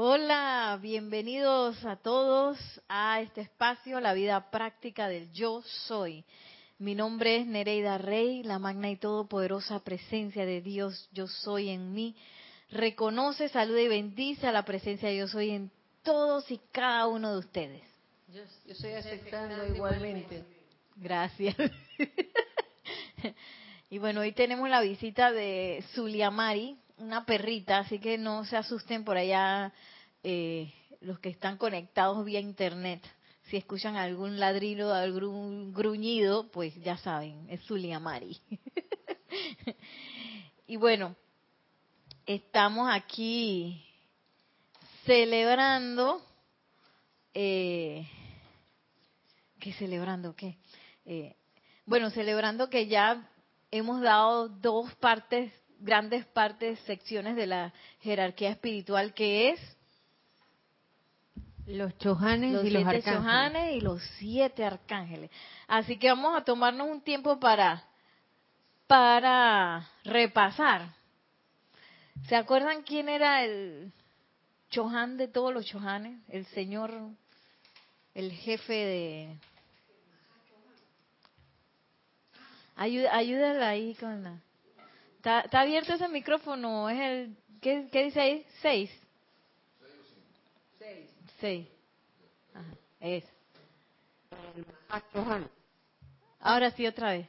Hola, bienvenidos a todos a este espacio, la vida práctica del yo soy. Mi nombre es Nereida Rey, la magna y todopoderosa presencia de Dios, yo soy en mí. Reconoce, saluda y bendice a la presencia de yo soy en todos y cada uno de ustedes. Yo, estoy aceptando igualmente. Gracias. y bueno, hoy tenemos la visita de Zuliamari, una perrita, así que no se asusten por allá eh, los que están conectados vía internet. Si escuchan algún ladrido, algún gruñido, pues ya saben, es Zuliamari. y bueno, estamos aquí celebrando, eh, ¿qué celebrando qué? Eh, bueno, celebrando que ya hemos dado dos partes, grandes partes, secciones de la jerarquía espiritual que es los chojanes y los arcángeles. y los siete arcángeles. Así que vamos a tomarnos un tiempo para para repasar. ¿Se acuerdan quién era el chohan de todos los chohanes? El señor, el jefe de ayúdala ahí con la... ¿Está, abierto ese micrófono? ¿Es el... ¿Qué, dice ahí? ¿Seis? Seis. Seis. Ajá, es. Ahora sí, otra vez.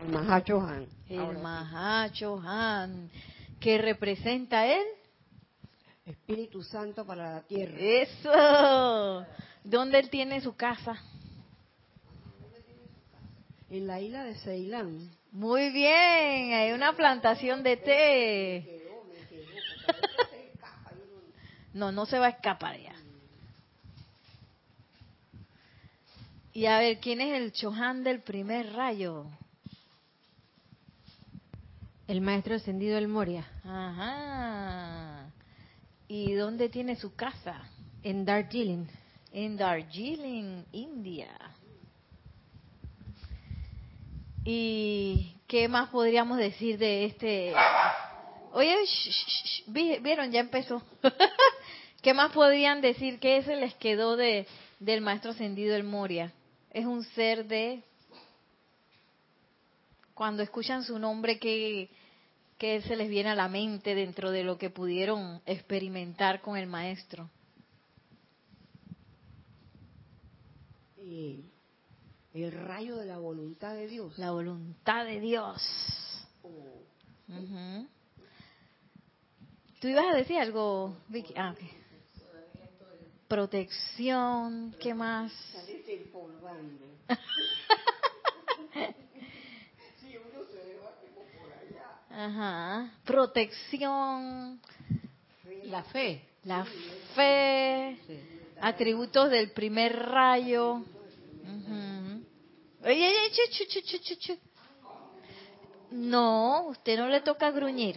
El Mahachohan. El Mahachohan. ¿Qué representa él? Espíritu Santo para la tierra. Eso. ¿Dónde él tiene su casa? En la isla de Ceilán. Muy bien, hay una plantación de té. No, no se va a escapar ya. Y a ver, ¿quién es el Chohan del primer rayo? El maestro ascendido del Moria. Ajá. ¿Y dónde tiene su casa? En Darjeeling. En Darjeeling, India. ¿Y qué más podríamos decir de este? Oye, vieron, ya empezó. ¿Qué más podrían decir? ¿Qué se les quedó de del maestro ascendido el Moria? Es un ser de cuando escuchan su nombre que ¿Qué se les viene a la mente dentro de lo que pudieron experimentar con el maestro? el rayo de la voluntad de Dios. La voluntad de Dios. Oh. ¿Tú ibas a decir algo, Vicky? Ah, Protección, ¿qué más? Ajá. Protección. La fe. La fe. Atributos del primer rayo. Oye, No, usted no le toca gruñir.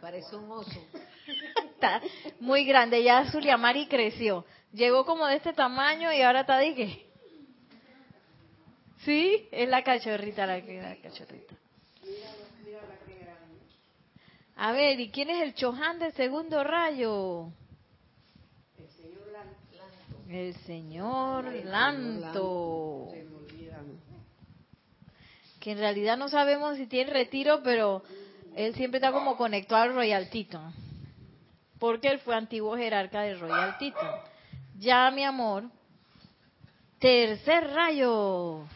Parece un oso. Está muy grande. Ya Zuliamari creció. Llegó como de este tamaño y ahora está de qué? Sí, es la cachorrita la que la cachorrita. A ver, ¿y quién es el Chohan del segundo rayo? El señor Lanto. El señor Lanto. Que en realidad no sabemos si tiene retiro, pero él siempre está como conectado al Royal Tito. Porque él fue antiguo jerarca del Royal Tito. Ya, mi amor. Tercer rayo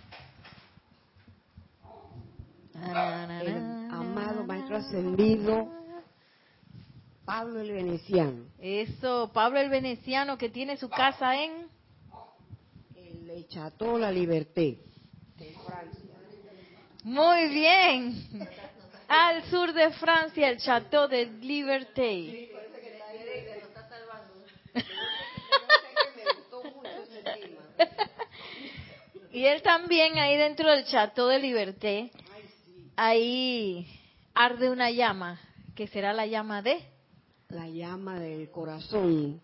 el amado maestro ascendido Pablo el Veneciano. Eso, Pablo el Veneciano que tiene su casa en el Chateau La Liberté de Francia. Muy bien. Al sur de Francia, el Chateau de Liberté. y él también ahí dentro del Chateau de Liberté ahí arde una llama, que será la llama de... La llama del corazón.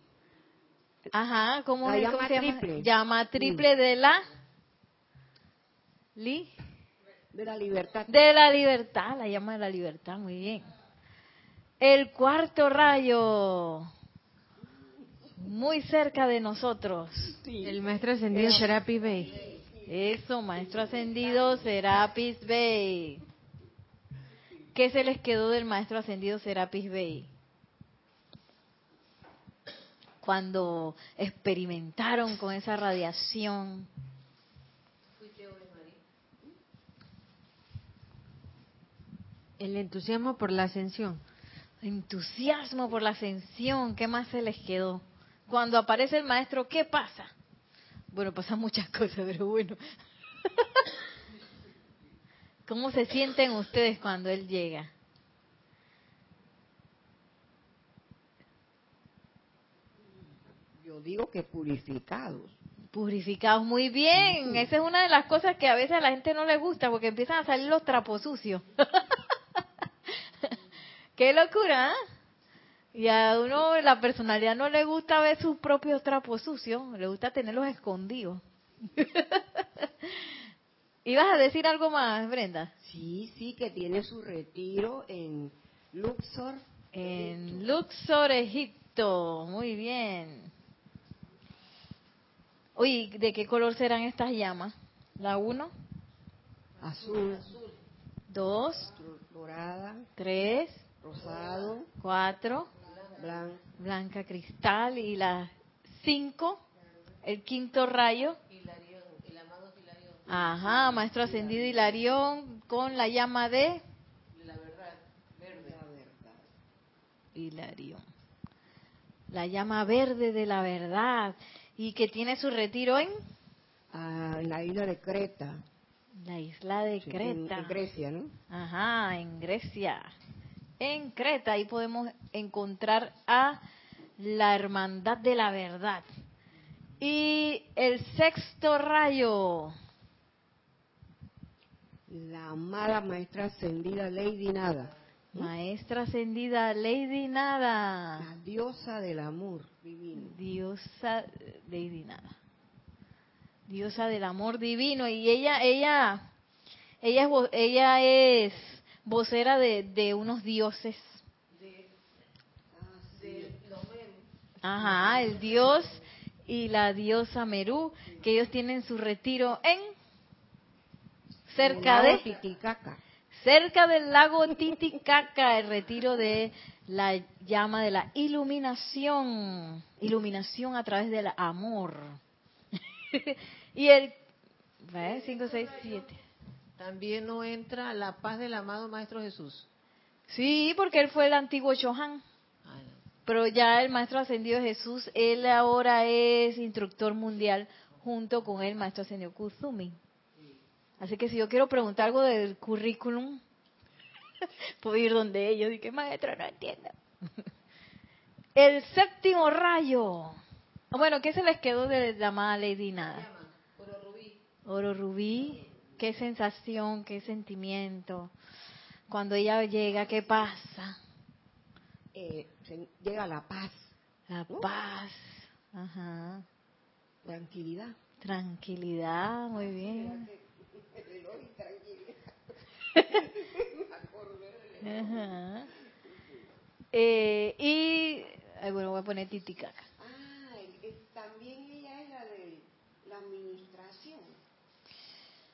Ajá, ¿cómo, la llama triple. Llama triple de la... Li. De la libertad. De la libertad, la llama de la libertad, muy bien. El cuarto rayo, muy cerca de nosotros. El maestro ascendido Serapis Bey. Eso, maestro ascendido Serapis Bey. ¿Qué se les quedó del maestro ascendido Serapis Bey? Cuando experimentaron con esa radiación. El entusiasmo por la ascensión. Entusiasmo por la ascensión. ¿Qué más se les quedó? Cuando aparece el maestro, ¿qué pasa? Bueno, pasan muchas cosas, pero bueno. ¿Cómo se sienten ustedes cuando él llega? Yo digo que purificados. Purificados, muy bien. Esa es una de las cosas que a veces a la gente no le gusta porque empiezan a salir los trapos sucios. Qué locura, ¿eh? Y a uno, la personalidad no le gusta ver sus propios trapos sucios, le gusta tenerlos escondidos. ¿Ibas a decir algo más, Brenda? Sí, sí, que tiene su retiro en Luxor. En Luxor, Egipto. Muy bien. Oye, ¿de qué color serán estas llamas? La uno, Azul, dos, dorada, tres, rosado, cuatro, blanco. blanca cristal y la cinco, el quinto rayo. Ajá, maestro ascendido Hilarión con la llama de La verdad. Hilarión. La llama verde de la verdad y que tiene su retiro en Ah, en la isla de Creta. la isla de Sí, en- Creta. En, Grecia, ¿no? Ajá, en Grecia. En Creta, ahí podemos encontrar a la hermandad de la verdad. Y el sexto rayo, La amada maestra ascendida Lady Nada. maestra ascendida Lady Nada. La diosa del amor divino. Diosa Lady Nada. Diosa del amor divino. Y ella, ella, ella es, ella es vocera de, de unos dioses. Ajá, el dios y la diosa Merú, que ellos tienen su retiro en cerca de Titicaca. cerca del lago Titicaca, el retiro de la llama de la iluminación, iluminación a través del amor. y el 5, 6, 7. También no entra la paz del amado Maestro Jesús. Sí, porque él fue el antiguo Chohan. Ah. Pero ya el maestro ascendido Jesús, él ahora es instructor mundial junto con el maestro ascendido Kuzumi. Así que si yo quiero preguntar algo del currículum, puedo ir donde ellos y que maestro no entiendo. El séptimo rayo. Bueno, ¿qué se les quedó de la amada Lady Nada? Oro rubí. Qué sensación, qué sentimiento. Cuando ella llega, ¿qué pasa? Eh, llega la paz, La paz. Ajá. tranquilidad. Tranquilidad, muy bien. Ajá. Eh, y, ay, bueno, voy a poner titicaca. Ah, también ella es la de la administración.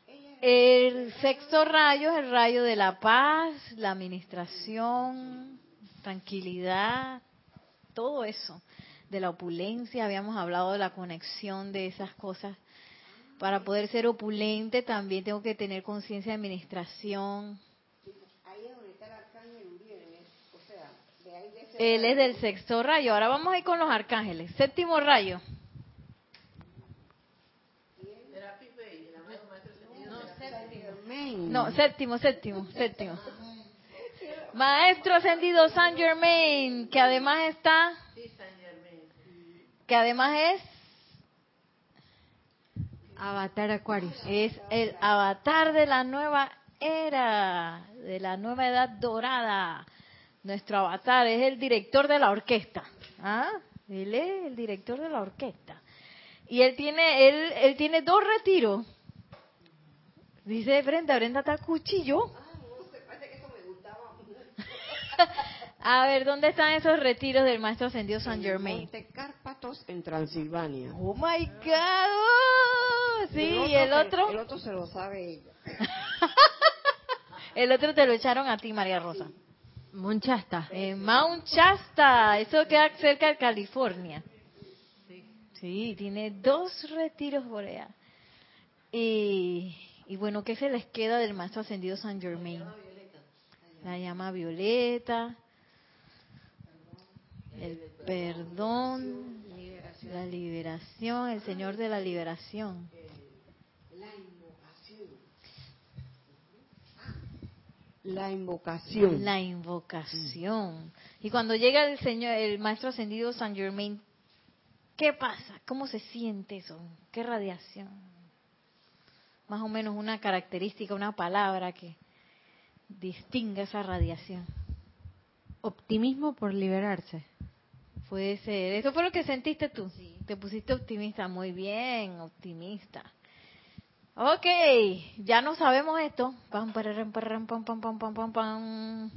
Ella El sexto rayo es el rayo de la paz, la administración, tranquilidad, todo eso. De la opulencia, habíamos hablado de la conexión de esas cosas. Para poder ser opulente también tengo que tener conciencia de administración, ahí es donde está el arcángel Uriel, o sea, de ahí de ese Él es del sexto rayo. Ahora vamos a ir con los arcángeles. Séptimo rayo. No, séptimo, séptimo, séptimo. Maestro ascendido San Germain, que además está, que además es, Avatar Aquarius. es el avatar de la nueva era, de la nueva edad dorada. Nuestro avatar es el director de la orquesta. ¿Ah? Él es el director de la orquesta. Y él tiene, él, él tiene dos retiros. Dice Brenda, Brenda está cuchillo. Ah. A ver, ¿dónde están esos retiros del Maestro Ascendido San En Germain? Monte En Transilvania. Oh my God. oh, Sí, y el se- otro, El otro se lo sabe ella. el otro te lo echaron a ti, María Rosa. Monchasta. En Mount Shasta, eso queda cerca de California. Sí, tiene dos retiros por allá. Y, y bueno, ¿qué se les queda del Maestro Ascendido San Germain? La llama violeta, el perdón, la liberación, el Señor de la liberación. La invocación. La invocación. La invocación. Y cuando llega el Señor, el Maestro Ascendido San Germain, ¿qué pasa? ¿Cómo se siente eso? ¿Qué radiación? Más o menos una característica, una palabra que distinga esa radiación. Optimismo por liberarse. Puede ser. ¿Eso fue lo que sentiste tú? Te pusiste optimista. Muy bien, optimista. Ok, ya no sabemos esto. Pam, pararam, pararam, pam, pam, pam, pam, pam, pam.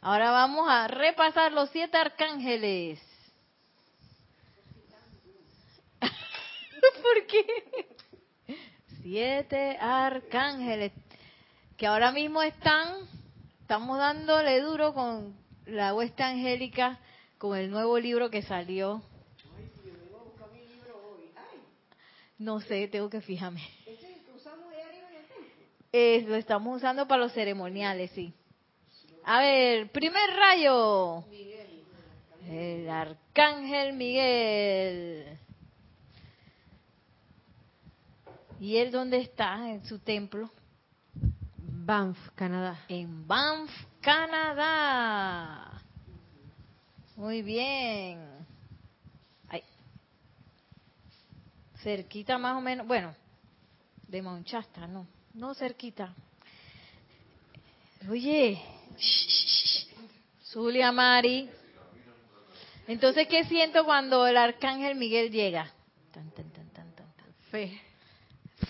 Ahora vamos a repasar los siete arcángeles. ¿Por qué? Siete arcángeles que ahora mismo están, estamos dándole duro con la huesta angélica, con el nuevo libro que salió. No sé, tengo que fijarme. ¿Ese es el que usamos diario en el templo? Lo estamos usando para los ceremoniales, sí. A ver, primer rayo. El arcángel Miguel. ¿Y él dónde está? En su templo. Banff, Canadá. En Banff, Canadá. Muy bien. Ay. Cerquita más o menos, bueno, de Mount Shasta, no, no cerquita. Oye, Zulia Mari. Entonces, ¿qué siento cuando el arcángel Miguel llega? Tan, tan, tan, tan, tan, tan. Fe.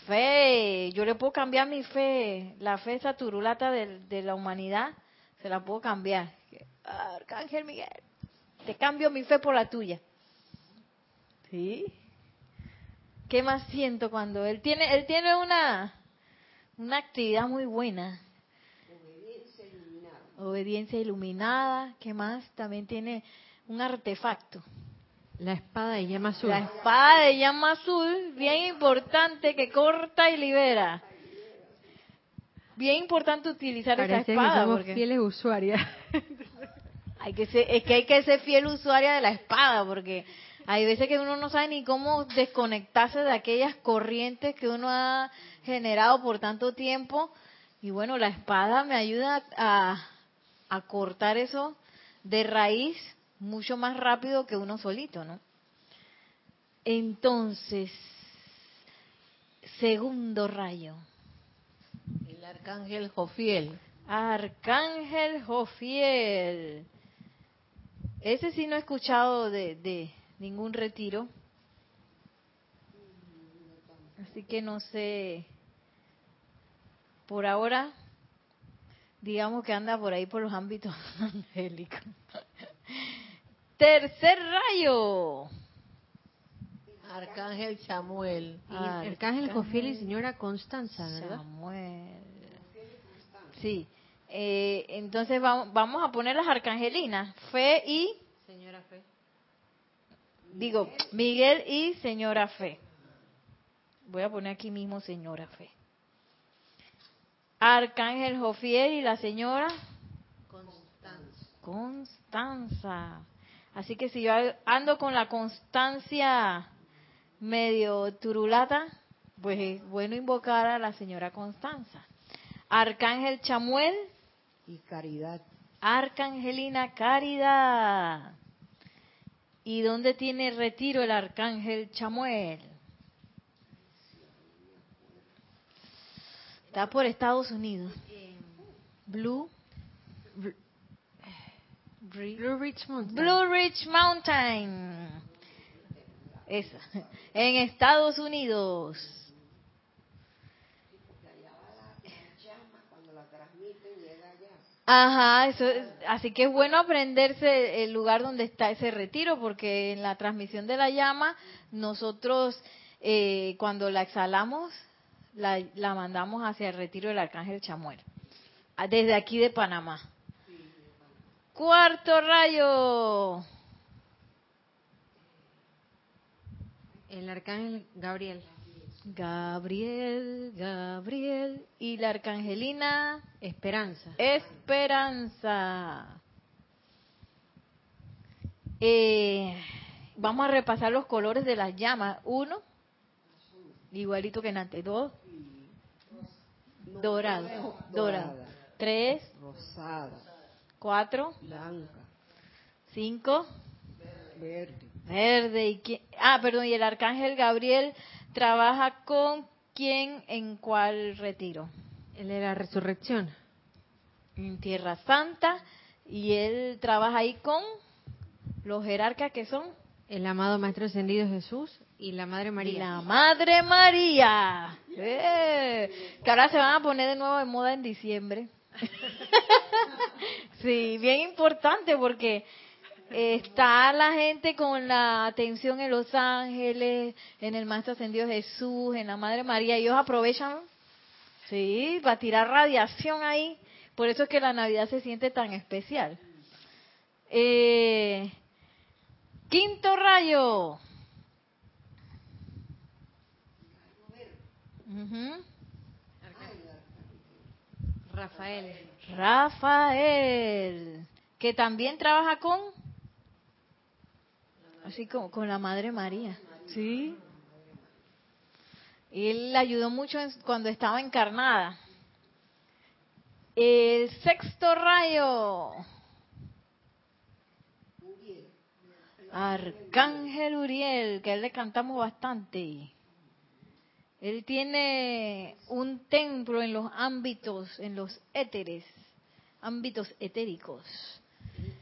Fe, yo le puedo cambiar mi fe, la fe esa turulata de, de la humanidad, se la puedo cambiar. Arcángel Miguel, te cambio mi fe por la tuya. ¿Sí? ¿Qué más siento cuando él tiene, él tiene una, una actividad muy buena? Obediencia iluminada. Obediencia iluminada, ¿qué más? También tiene un artefacto. La espada de llama azul. La espada de llama azul, bien importante, que corta y libera. Bien importante utilizar Parece esa que espada, somos porque fieles usuarias. hay que ser, es que hay que ser fiel usuaria de la espada, porque hay veces que uno no sabe ni cómo desconectarse de aquellas corrientes que uno ha generado por tanto tiempo. Y bueno, la espada me ayuda a, a cortar eso de raíz mucho más rápido que uno solito, ¿no? Entonces, segundo rayo, El arcángel Jofiel. Arcángel Jofiel. Ese sí no he escuchado de, de ningún retiro. Así que no sé. Por ahora, digamos que anda por ahí por los ámbitos angélicos. Tercer rayo. Arcángel Samuel. Arcángel Jofiel y señora Constanza, ¿verdad? Samuel. Sí. Eh, entonces vamos, vamos a poner las arcangelinas. Fe y, Señora Fe. digo, Miguel y señora Fe. Voy a poner aquí mismo señora Fe. Arcángel Jofiel y la señora Constanza. Constanza. Así que si yo ando con la constancia medio turulata, pues es bueno invocar a la señora Constanza. Arcángel Chamuel, Y caridad. Arcangelina Caridad. ¿Y dónde tiene retiro el Arcángel Chamuel? Está por Estados Unidos. Blue. Blue Ridge Mountain. Blue Ridge Mountain. esa. En Estados Unidos. Ajá, eso es- así que es bueno aprenderse el lugar donde está ese retiro, porque en la transmisión de la llama, nosotros eh, cuando la exhalamos, la, la mandamos hacia el retiro del Arcángel Chamuel, desde aquí de Panamá. Cuarto rayo. El arcángel Gabriel. Gabriel, Gabriel y la arcangelina Esperanza. Esperanza. Eh, vamos a repasar los colores de las llamas. Uno, igualito que en antes. Dos, dorado, dorado. Tres, Rosada, cuatro, blanca, cinco, verde. verde. Y qui- ah, perdón, y el arcángel Gabriel trabaja con quién en cuál retiro. El de la resurrección. en Tierra Santa y él trabaja ahí con los jerarcas que son El amado Maestro Ascendido Jesús y la Madre María. la Madre María. ¡Eh! Que ahora se van a poner de nuevo de moda en diciembre. sí, bien importante porque está la gente con la atención en los ángeles, en el Maestro Ascendido Jesús, en la Madre María. y Ellos aprovechan, sí, para tirar radiación ahí. Por eso es que la Navidad se siente tan especial. Eh, quinto rayo. Ujú. Rafael. Rafael, que también trabaja con, así como con la Madre María, sí. Él la ayudó mucho cuando estaba encarnada. El sexto rayo. Arcángel Uriel, que a él le cantamos bastante. Él tiene un templo en los ámbitos, en los éteres, ámbitos etéricos.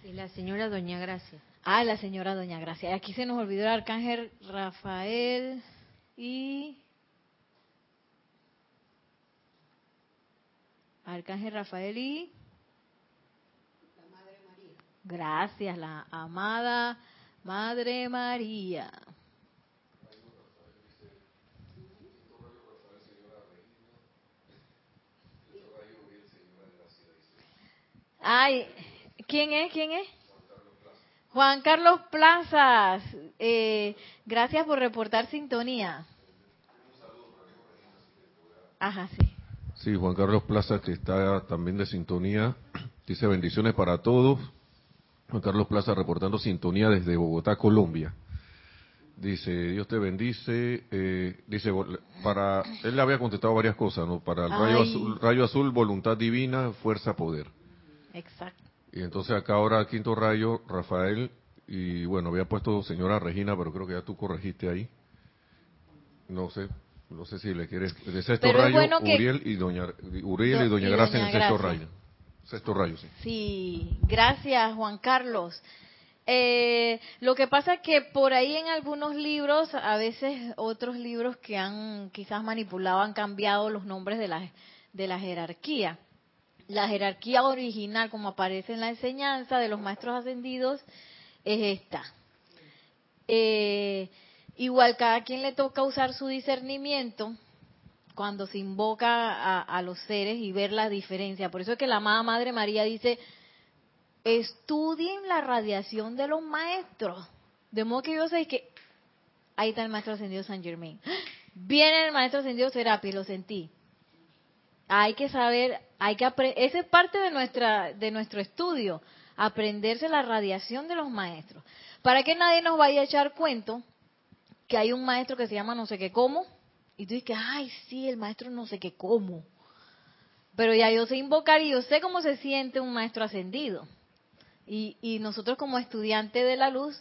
Y la señora Doña Gracia. Ah, la señora Doña Gracia. Aquí se nos olvidó el arcángel Rafael y... Arcángel Rafael y... Gracias, la amada Madre María. Ay, ¿quién es? ¿Quién es? Juan Carlos Plazas, eh, gracias por reportar sintonía. Ajá, sí. Sí, Juan Carlos Plaza, que está también de sintonía, dice bendiciones para todos. Juan Carlos Plaza reportando sintonía desde Bogotá, Colombia. Dice, Dios te bendice. eh, dice, para, él le había contestado varias cosas, ¿no? Para el rayo Ay. azul, rayo azul, voluntad divina, fuerza, poder. Exacto. Y entonces acá ahora quinto rayo, Rafael, y bueno, había puesto señora Regina, pero creo que ya tú corregiste ahí. No sé, no sé si le quieres. De sexto Pero rayo, bueno que- Uriel y doña Uriel y Do- doña Gracia en el sexto rayo. Sexto rayo, sí. Sí, gracias Juan Carlos. Eh, lo que pasa es que por ahí en algunos libros, a veces otros libros que han quizás manipulado han cambiado los nombres de la, de la jerarquía. La jerarquía original, como aparece en la enseñanza de los maestros ascendidos, es esta. Eh, igual cada quien le toca usar su discernimiento cuando se invoca a, los seres y ver la diferencia. Por eso es que la amada Madre María dice, estudien la radiación de los maestros. De modo que yo sé que ahí está el maestro ascendido San Germain. Viene el maestro ascendido Serapis, lo sentí. Hay que saber, hay que esa es parte de nuestra de nuestro estudio, aprenderse la radiación de los maestros. Para que nadie nos vaya a echar cuento que hay un maestro que se llama no sé qué cómo, y tú dices, ay, sí, el maestro no sé qué cómo. Pero ya yo sé invocar y yo sé cómo se siente un maestro ascendido. Y, y nosotros como estudiantes de la luz,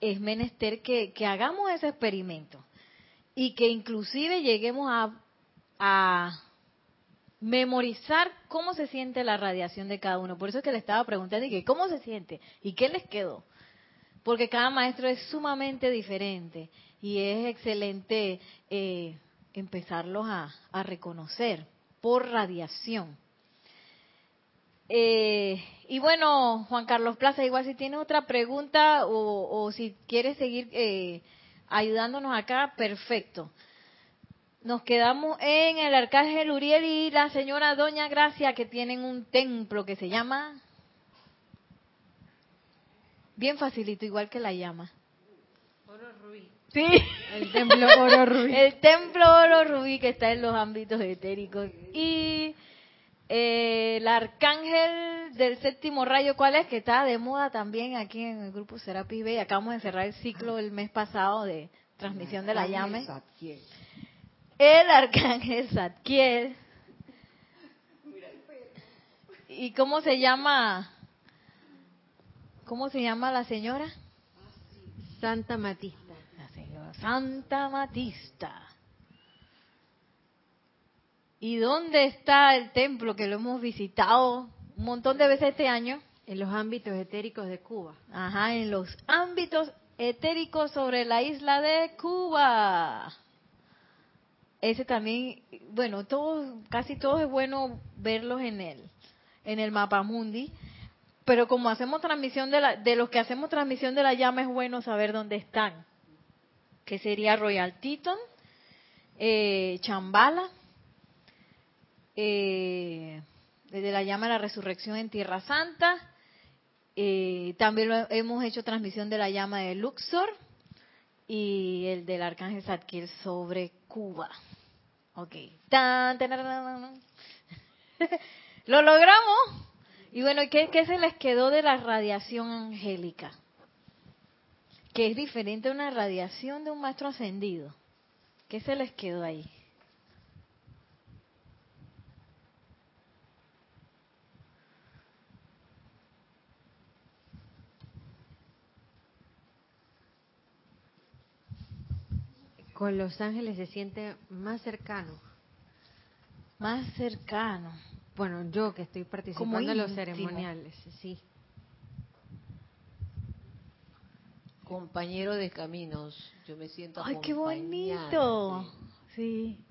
es menester que, que hagamos ese experimento. Y que inclusive lleguemos a, a memorizar cómo se siente la radiación de cada uno. Por eso es que le estaba preguntando, y que, ¿cómo se siente? ¿Y qué les quedó? porque cada maestro es sumamente diferente y es excelente eh, empezarlos a, reconocer por radiación. Eh, y bueno, Juan Carlos Plaza, igual si tiene otra pregunta o, o si quiere seguir eh, ayudándonos acá, perfecto. Nos quedamos en el Arcángel Uriel y la señora Doña Gracia que tienen un templo que se llama... Bien facilito, igual que la llama. Oro rubí. Sí. El templo oro rubí. El templo oro rubí que está en los ámbitos etéricos. Y eh, el arcángel del séptimo rayo, ¿cuál es? Que está de moda también aquí en el grupo Serapis Bay. Acabamos de cerrar el ciclo el mes pasado de transmisión de la llame. El arcángel Zadkiel. ¿Y cómo se llama? ¿Cómo se llama la señora? Santa Matista. La señora Santa Matista. ¿Y dónde está el templo que lo hemos visitado un montón de veces este año? En los ámbitos etéricos de Cuba. Ajá, en los ámbitos etéricos sobre la isla de Cuba. Ese también, bueno, todos, casi todos es bueno verlos en el, en el mapa mundi, pero como hacemos transmisión de la, de los que hacemos transmisión de la llama es bueno saber dónde están, que sería Royal Teton, eh, Chambala, eh, desde la llama de la resurrección en Tierra Santa, eh, también lo- hemos hecho transmisión de la llama de Luxor y el del Arcángel Zadkiel sobre Cuba. Ok. Tan. Lo logramos. Y bueno, ¿qué, ¿qué se les quedó de la radiación angélica? Que es diferente a una radiación de un maestro ascendido. ¿Qué se les quedó ahí? Con los ángeles se siente más cercano. Más cercano. Bueno, yo que estoy participando en los ceremoniales, sí. Compañero de caminos. Yo me siento ¡Ay, qué bonito! sí. Sí.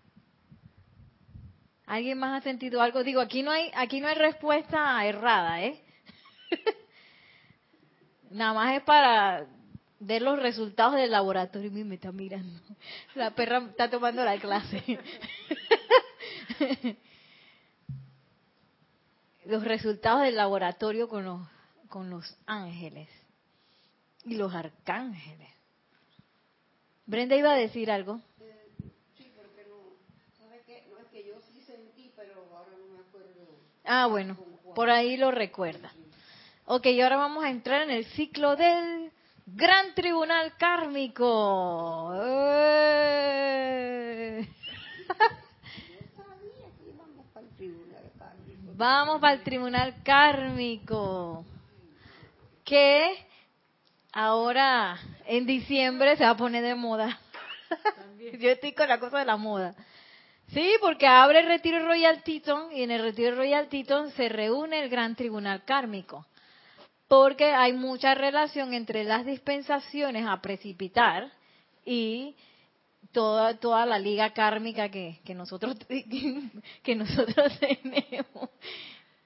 ¿Alguien más ha sentido algo? Digo, aquí no hay, aquí no hay respuesta errada, ¿eh? Nada más es para ver los resultados del laboratorio. Mira, me está mirando. La perra está tomando la clase. los resultados del laboratorio con los, con los ángeles y los arcángeles. Brenda iba a decir algo. Sí, porque no, ¿sabe qué? No es que yo sí sentí, pero ahora no me acuerdo. Ah, bueno, por ahí lo recuerda. Ok, y ahora vamos a entrar en el ciclo del Gran Tribunal Kármico. ¡Eh! Vamos para el Tribunal Kármico. Que ahora en diciembre se va a poner de moda. Yo estoy con la cosa de la moda. Sí, porque abre el retiro Royal Teton y en el retiro Royal Teton se reúne el Gran Tribunal Kármico. Porque hay mucha relación entre las dispensaciones a precipitar y toda toda la liga kármica que, que nosotros que nosotros tenemos.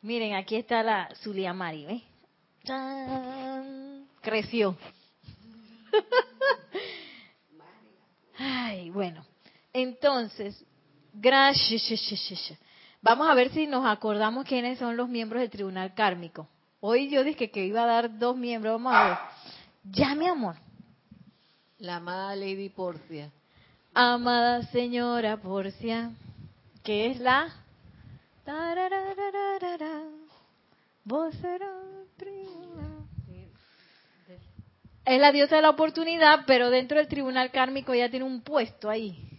Miren, aquí está la Zulia Mari, ¿ves? Creció. Ay, bueno. Entonces, gracias. Vamos a ver si nos acordamos quiénes son los miembros del Tribunal Kármico. Hoy yo dije que iba a dar dos miembros. Vamos a ver. Ya, mi amor. La amada Lady Porcia. Amada señora Porcia, que es la vocera tribunal. Es la diosa de la oportunidad, pero dentro del tribunal kármico ya tiene un puesto ahí.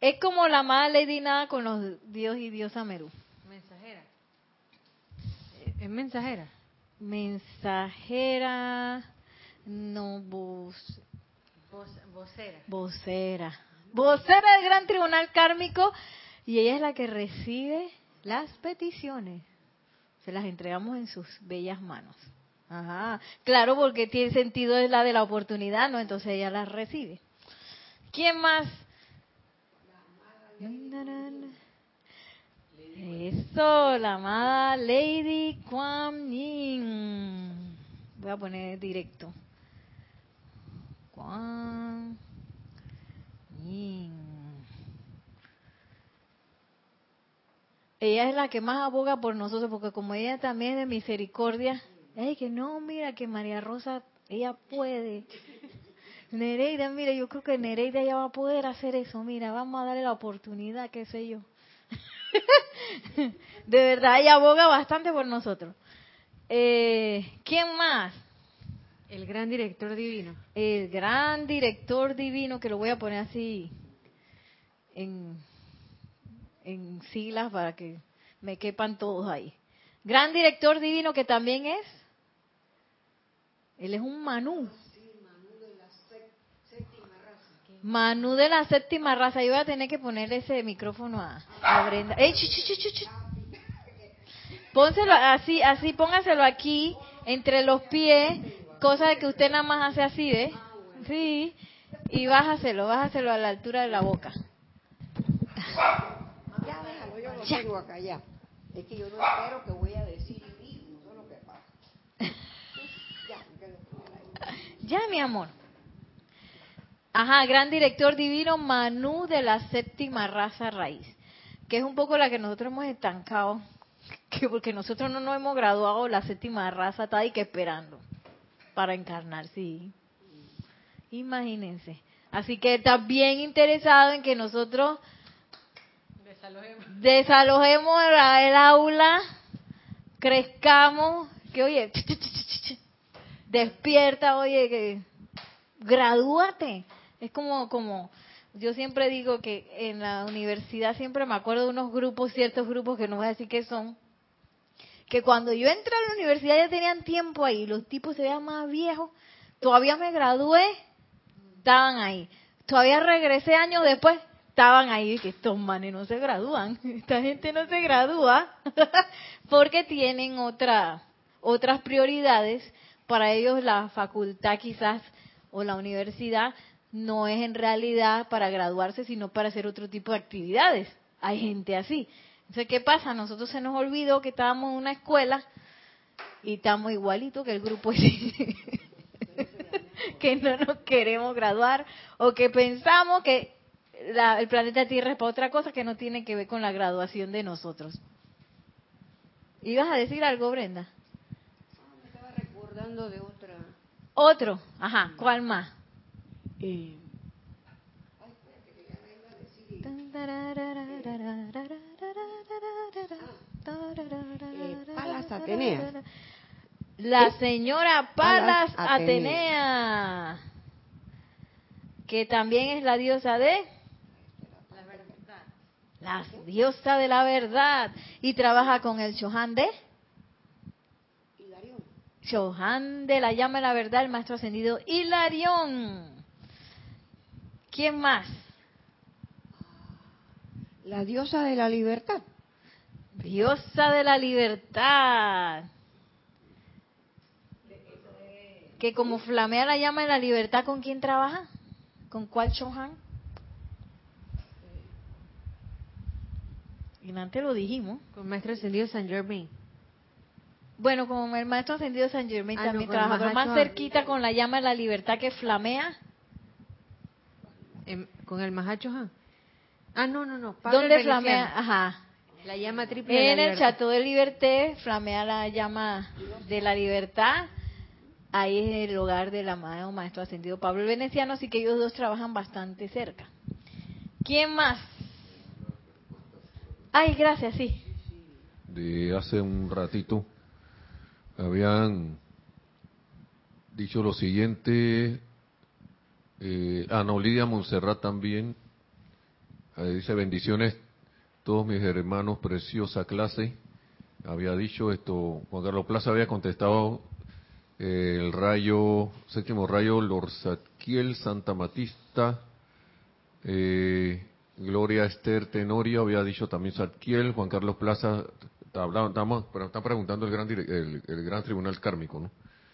Es como la amada Lady Nada con los dios y diosa Merú. Mensajera. Eh, ¿Es mensajera? Mensajera, no voz, Voc- vocera. vocera. Vocera del Gran Tribunal Kármico y ella es la que recibe las peticiones. Se las entregamos en sus bellas manos. Ajá, claro, porque tiene sentido es la de la oportunidad, ¿no? Entonces ella las recibe. ¿Quién más? Eso, la amada Lady Kuan Yin. Voy a poner directo. Kuan Yin. Ella es la que más aboga por nosotros, porque como ella también es de misericordia, Ey, que no, mira que María Rosa, ella puede. Nereida, mira, yo creo que Nereida ya va a poder hacer eso. Mira, vamos a darle la oportunidad, qué sé yo. de verdad, ella aboga bastante por nosotros. Eh, ¿Quién más? El gran director divino. El gran director divino, que lo voy a poner así en, en siglas para que me quepan todos ahí. Gran director divino que también es él es un Manú. Manú de la séptima raza. Yo voy a tener que ponerle ese micrófono a, Brenda. ¡Ey, Pónselo así, así, póngaselo aquí, entre los pies, cosa de que usted nada más hace así, ¿eh? Sí. Y bájaselo, bájaselo a la altura de la boca. Ya, déjalo, yo lo tengo acá ya. Es que yo no espero que voy a decir mismo, eso es lo que pasa. Ya, mi amor. Ajá, gran director divino Manú de la séptima raza raíz, que es un poco la que nosotros hemos estancado, que porque nosotros no nos hemos graduado, la séptima raza está ahí que esperando para encarnar, sí. Imagínense. Así que está bien interesado en que nosotros desalojemos, desalojemos el aula, crezcamos, que oye, despierta, oye, que gradúate. Es como, como, yo siempre digo que en la universidad siempre me acuerdo de unos grupos, ciertos grupos que no voy a decir qué son, que cuando yo entré a la universidad ya tenían tiempo ahí, los tipos se veían más viejos, todavía me gradué, estaban ahí, todavía regresé años después, estaban ahí, que estos manes no se gradúan, esta gente no se gradúa, porque tienen otra, otras prioridades para ellos la facultad quizás o la universidad no es en realidad para graduarse, sino para hacer otro tipo de actividades. Hay gente así. Entonces, ¿qué pasa? Nosotros se nos olvidó que estábamos en una escuela y estamos igualitos que el grupo que no nos queremos graduar o que pensamos que el planeta Tierra es para otra cosa que no tiene que ver con la graduación de nosotros. ¿Ibas a decir algo, Brenda? de otra. Otro, ajá, ¿cuál más? Eh. Palas Atenea. La señora Palas, Atenea. que también es la diosa de la verdad. La diosa de la verdad y trabaja con el Chohan de Johan de la llama de la verdad, el maestro ascendido Hilarión. ¿Quién más? La diosa de la libertad. Diosa de la libertad. Que como flamea la llama de la libertad, ¿con quién trabaja? ¿Con cuál Johan? Y antes lo dijimos. Con Maestro Ascendido San Germain. Bueno, como el maestro ascendido San Germain ah, también trabaja, pero más cerquita con la llama de la libertad que flamea. Em, ¿Con el Mahacho Ah, no, no, no. ¿Dónde flamea? Ajá. La llama triple. En el Chateau de Liberté flamea la llama de la libertad. Ahí es el hogar del amado maestro ascendido Pablo el Veneciano, así que ellos dos trabajan bastante cerca. ¿Quién más? Ay, gracias, sí. De hace un ratito habían dicho lo siguiente, eh, no, Lidia Montserrat también, eh, dice bendiciones todos mis hermanos, preciosa clase, había dicho esto, Juan Carlos Plaza había contestado eh, el rayo, séptimo rayo, Lorzatquiel, Santa Matista, eh, Gloria Esther Tenorio, había dicho también Satquiel, Juan Carlos Plaza estamos, pero está preguntando el gran, el, el gran tribunal kármico, ¿no?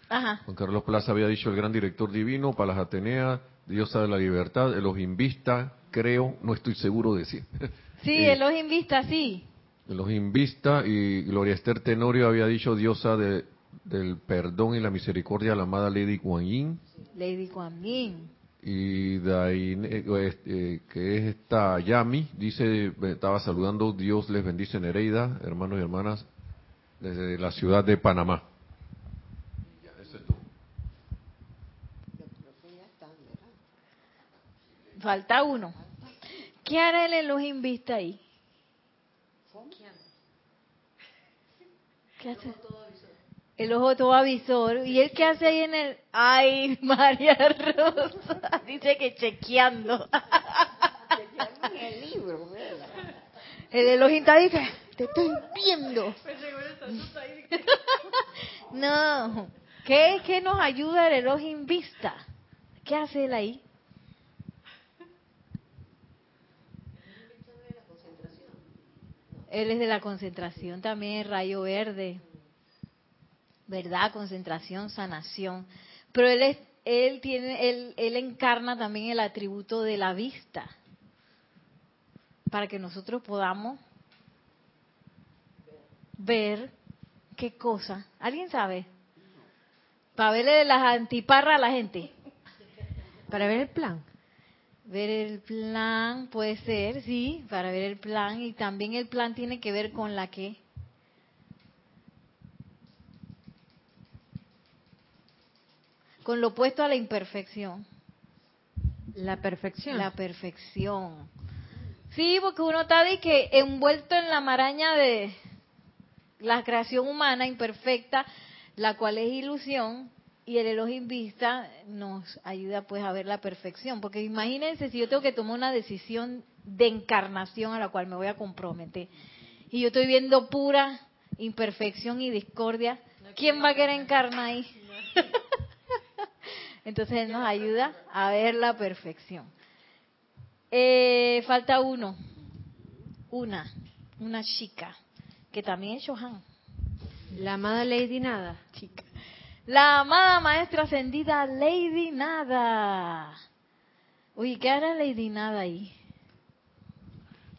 Ajá. Juan Carlos Plaza había dicho el gran director divino, Palas Atenea, diosa de la libertad, Elohim Vista, creo, no estoy seguro de decir. Sí, Eh, Elohim Vista, sí. Elohim Vista y Gloria Esther Tenorio había dicho diosa de- del perdón y la misericordia, la amada Lady Kuan Yin. Lady Kuan Yin. Y Daine- eh, este, que es esta Yami, dice, me estaba saludando, Dios les bendice Nereida, hermanos y hermanas, desde la ciudad de Panamá. Ya, ese es todo. Yo creo que ya están, ¿verdad? Falta uno. ¿Qué hará el Elohim Vista ahí? ¿Qué hace? El ojo todo avisor. ¿Y él qué hace ahí en el...? Ay, María Rosa. Dice que chequeando. En el libro. El Elohim está ahí que... Te estoy viendo. No. ¿Qué, ¿Qué nos ayuda el Elohim Vista? ¿Qué hace él ahí? Él es de la concentración también, rayo verde. ¿Verdad? Concentración, sanación. Pero él es, él tiene, él, él encarna también el atributo de la vista. Para que nosotros podamos ver qué cosa. ¿Alguien sabe? Para verle las antiparras a la gente. Para ver el plan. Ver el plan puede ser, sí, para ver el plan. Y también el plan tiene que ver con la que. Con lo opuesto a la imperfección. La perfección. La perfección. Sí, porque uno está de que envuelto en la maraña de la creación humana imperfecta, la cual es ilusión, y el Elohim Vista nos ayuda pues a ver la perfección. Porque imagínense si yo tengo que tomar una decisión de encarnación a la cual me voy a comprometer, y yo estoy viendo pura imperfección y discordia, ¿quién va a querer encarnar ahí? Entonces Él nos ayuda a ver la perfección. Eh, falta uno. Una. Una chica. Que también es Shohan. La amada Lady Nada. Chica. La amada maestra ascendida Lady Nada. Oye, ¿qué hará Lady Nada ahí?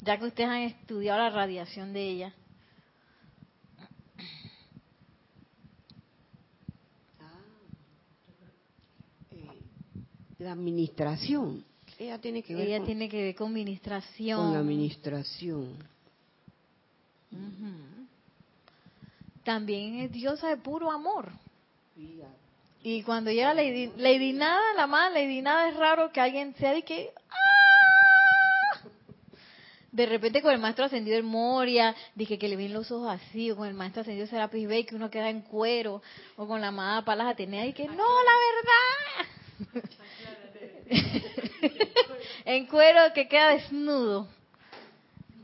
Ya que ustedes han estudiado la radiación de ella. La administración. Ella tiene que ver Ella con, tiene que ver con administración. con la administración. También es diosa de puro amor. Y cuando llega Lady, Lady Nada, la más Lady Nada es raro que alguien sea de que... ¡ah! De repente con el maestro ascendido el Moria, dije que le ven los ojos así, o con el maestro ascendido Serapis Bey, que uno queda en cuero, o con la amada Palas Atenea, y que no, la verdad. en cuero que queda desnudo,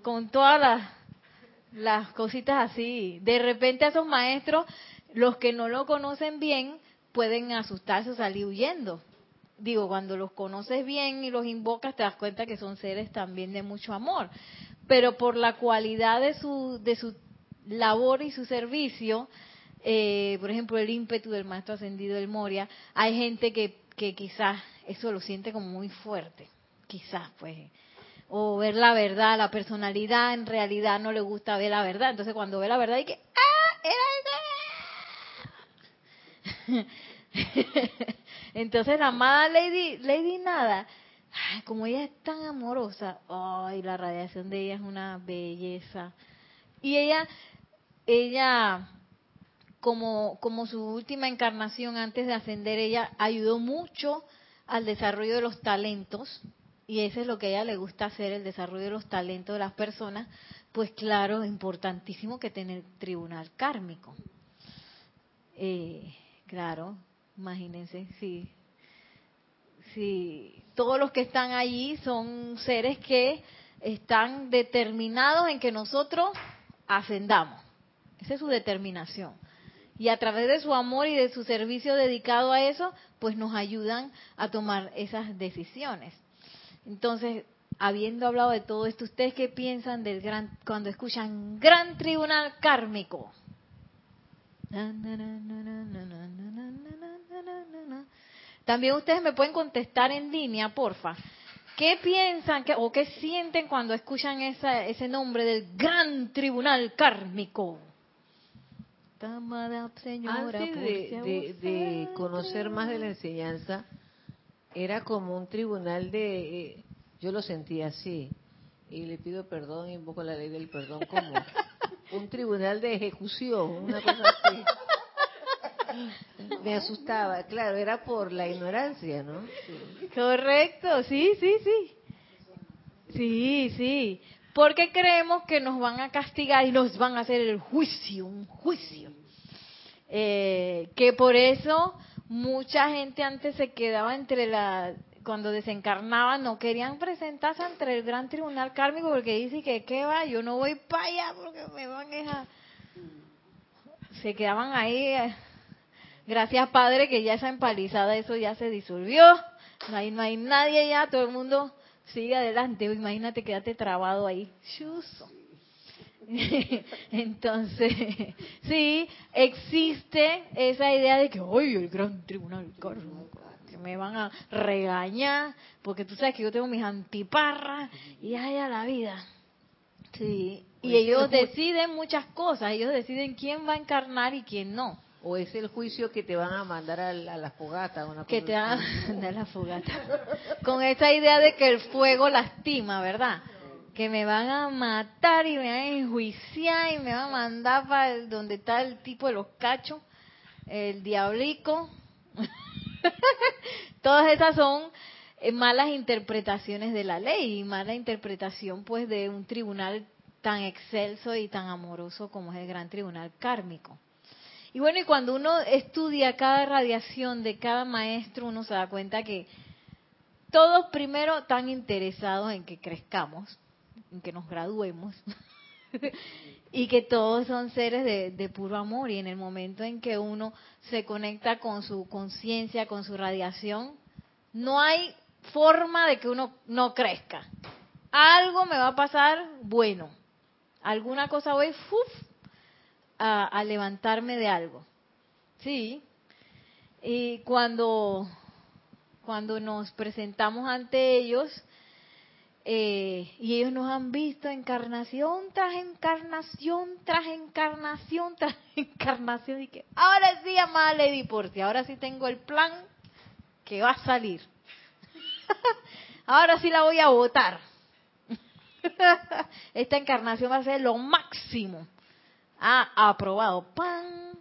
con todas las las cositas así. De repente a esos maestros, los que no lo conocen bien, pueden asustarse o salir huyendo. Digo, cuando los conoces bien y los invocas, te das cuenta que son seres también de mucho amor. Pero por la cualidad de su, de su labor y su servicio, eh, por ejemplo, el ímpetu del maestro ascendido del Moria, hay gente que, que quizás eso lo siente como muy fuerte. Quizás, pues o ver la verdad, la personalidad en realidad no le gusta ver la verdad. Entonces cuando ve la verdad y que, ¡ah! ¡Era! Entonces la amada Lady, Lady Nada, como ella es tan amorosa, ay, la radiación de ella es una belleza. Y ella, ella, como, como su última encarnación antes de ascender, ella ayudó mucho al desarrollo de los talentos y eso es lo que ella le gusta hacer, el desarrollo de los talentos de las personas, pues claro, importantísimo que tener tribunal kármico. Eh, claro, imagínense, sí. Sí, todos los que están allí son seres que están determinados en que nosotros ascendamos. Esa es su determinación. Y a través de su amor y de su servicio dedicado a eso, pues nos ayudan a tomar esas decisiones. Entonces, habiendo hablado de todo esto, ¿ustedes qué piensan del gran, cuando escuchan Gran Tribunal Kármico? También ustedes me pueden contestar en línea, porfa. ¿Qué piensan que, o qué sienten cuando escuchan esa, ese nombre del Gran Tribunal Kármico? Señora, Antes de, de- de conocer más de la enseñanza, era como un tribunal de... eh, yo lo sentía así. Y le pido perdón, invoco la ley del perdón como un tribunal de ejecución, una cosa así. Me asustaba, claro, era por la ignorancia, ¿no? Sí. Correcto, sí, sí, sí. Sí, sí. Porque creemos que nos van a castigar y nos van a hacer el juicio, un juicio. Eh, que por eso mucha gente antes se quedaba entre la cuando desencarnaban no querían presentarse ante el gran tribunal kármico porque dice que qué va yo no voy para allá porque me van a se quedaban ahí eh, gracias padre que ya esa empalizada eso ya se disolvió. No hay no hay nadie ya todo el mundo sigue adelante. Imagínate quédate trabado ahí. Chuzo. Entonces, sí, existe esa idea de que, hoy el gran tribunal kármico, me van a regañar, porque tú sabes que yo tengo mis antiparras y ay a la vida. Sí, y Pues, ellos deciden muchas cosas, ellos deciden quién va a encarnar y quién no. O es el juicio que te van a mandar a la, a la fogata, una Que te van a mandar la fogata. Con esa idea de que el fuego lastima, ¿verdad? Que me van a matar y me van a enjuiciar y me van a mandar para donde está el tipo de los cachos, el diablico. Todas esas son eh, malas interpretaciones de la ley y mala interpretación pues de un tribunal tan excelso y tan amoroso como es el gran tribunal kármico. Y bueno, y cuando uno estudia cada radiación de cada maestro, uno se da cuenta que todos primero están interesados en que crezcamos, en que nos graduemos, y que todos son seres de, de puro amor. Y en el momento en que uno se conecta con su conciencia, con su radiación, no hay forma de que uno no crezca. Algo me va a pasar bueno. Alguna cosa voy, ¡fuf! a, a levantarme de algo. Sí. Y cuando, cuando nos presentamos ante ellos, eh, y ellos nos han visto encarnación tras encarnación, tras encarnación, tras encarnación, y que ahora sí, amada Lady Porti, ahora sí tengo el plan que va a salir. ahora sí la voy a votar. Esta encarnación va a ser lo máximo. Ah, aprobado. ¡Pam!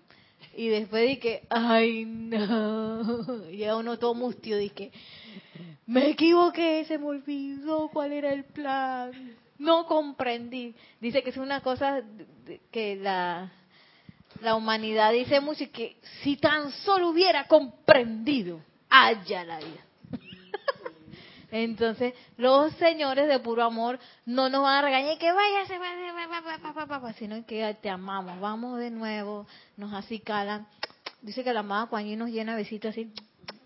Y después dije, ay, no. Y a uno todo mustio, dije, me equivoqué, se me olvidó cuál era el plan. No comprendí. Dice que es una cosa que la, la humanidad dice mucho y que si tan solo hubiera comprendido, haya la vida. Entonces, los señores de puro amor no nos van a regañar que váyase, váyase, va, sino que te amamos, vamos de nuevo, nos acicalan. Dice que la amada Kuan Yin nos llena besitos así,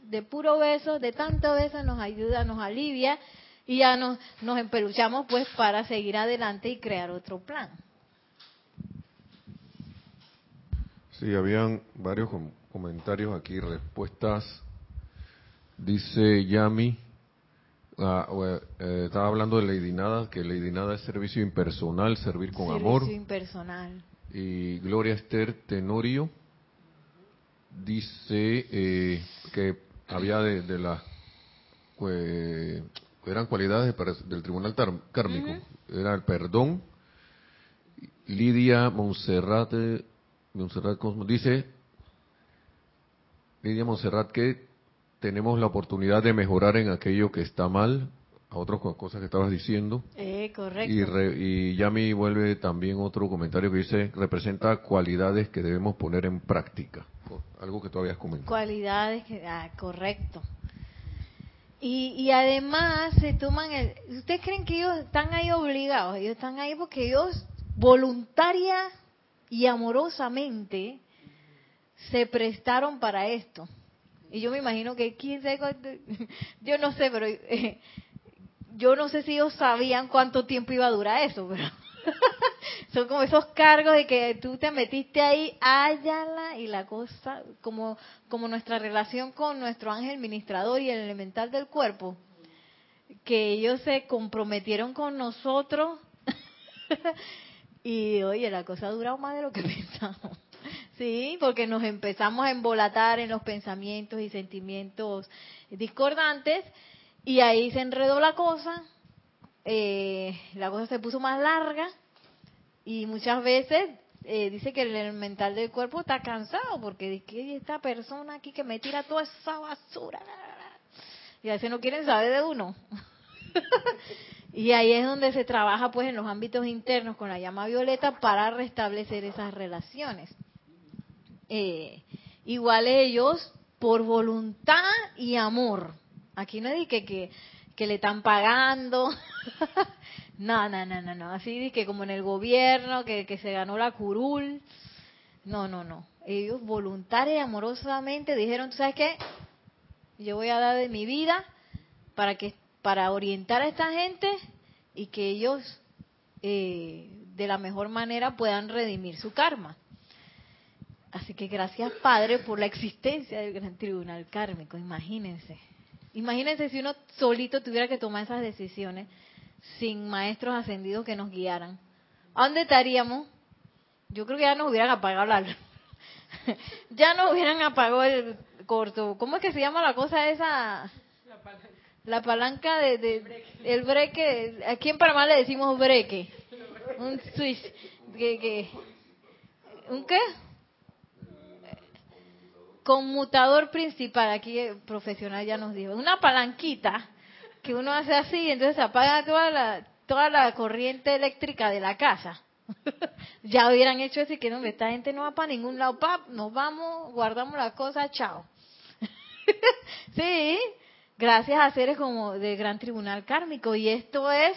de puro beso, de tanto beso, nos ayuda, nos alivia y ya nos, nos empeluchamos pues para seguir adelante y crear otro plan. Sí, habían varios com- comentarios aquí, respuestas. Dice Yami, ah, o- eh, estaba hablando de Lady Nada, que Lady Nada es servicio impersonal, servir con Servicio amor. impersonal. Y Gloria Esther Tenorio dice eh, que había de, de las pues, eran cualidades del tribunal kármico era el perdón Lidia Monserrat Cosmo dice Lidia Monserrat que tenemos la oportunidad de mejorar en aquello que está mal a otras co- cosas que estabas diciendo Eh, correcto. y, re- y Yami vuelve también otro comentario que dice, representa cualidades que debemos poner en práctica. Algo que tú habías comentado. cualidades que ah, correcto. Y, y además se toman el ustedes creen que ellos están ahí obligados ellos están ahí porque ellos voluntaria y amorosamente se prestaron para esto. Y yo me imagino que quién sabe cuánto- yo no sé pero yo no sé si ellos sabían cuánto tiempo iba a durar eso, pero son como esos cargos de que tú te metiste ahí, hállala y la cosa, como, como nuestra relación con nuestro ángel ministrador y el elemental del cuerpo, que ellos se comprometieron con nosotros y oye, la cosa ha durado más de lo que pensamos. Sí, porque nos empezamos a embolatar en los pensamientos y sentimientos discordantes y ahí se enredó la cosa, eh, la cosa se puso más larga y muchas veces eh, dice que el mental del cuerpo está cansado porque dice que esta persona aquí que me tira toda esa basura y a veces no quieren saber de uno. y ahí es donde se trabaja pues en los ámbitos internos con la llama violeta para restablecer esas relaciones. Eh, igual ellos por voluntad y amor. Aquí no que, que, que le están pagando. No, no, no, no, no. Así que como en el gobierno, que, que se ganó la curul. No, no, no. Ellos voluntariamente y amorosamente dijeron, ¿tú sabes qué? Yo voy a dar de mi vida para que para orientar a esta gente y que ellos eh, de la mejor manera puedan redimir su karma. Así que gracias Padre por la existencia del gran tribunal kármico, imagínense. Imagínense si uno solito tuviera que tomar esas decisiones sin maestros ascendidos que nos guiaran. ¿A dónde estaríamos? Yo creo que ya nos hubieran apagado la luz. ya nos hubieran apagado el corto. ¿Cómo es que se llama la cosa esa? La palanca. La palanca de, el breque. Aquí en Panamá le decimos breque. Un switch. ¿Qué, un qué? Conmutador principal. Aquí el profesional ya nos dijo. Una palanquita que uno hace así y entonces apaga toda la, toda la corriente eléctrica de la casa. ya hubieran hecho eso y que no, esta gente no va para ningún lado, pap, nos vamos, guardamos las cosas, chao. sí, gracias a seres como del Gran Tribunal Kármico. Y esto es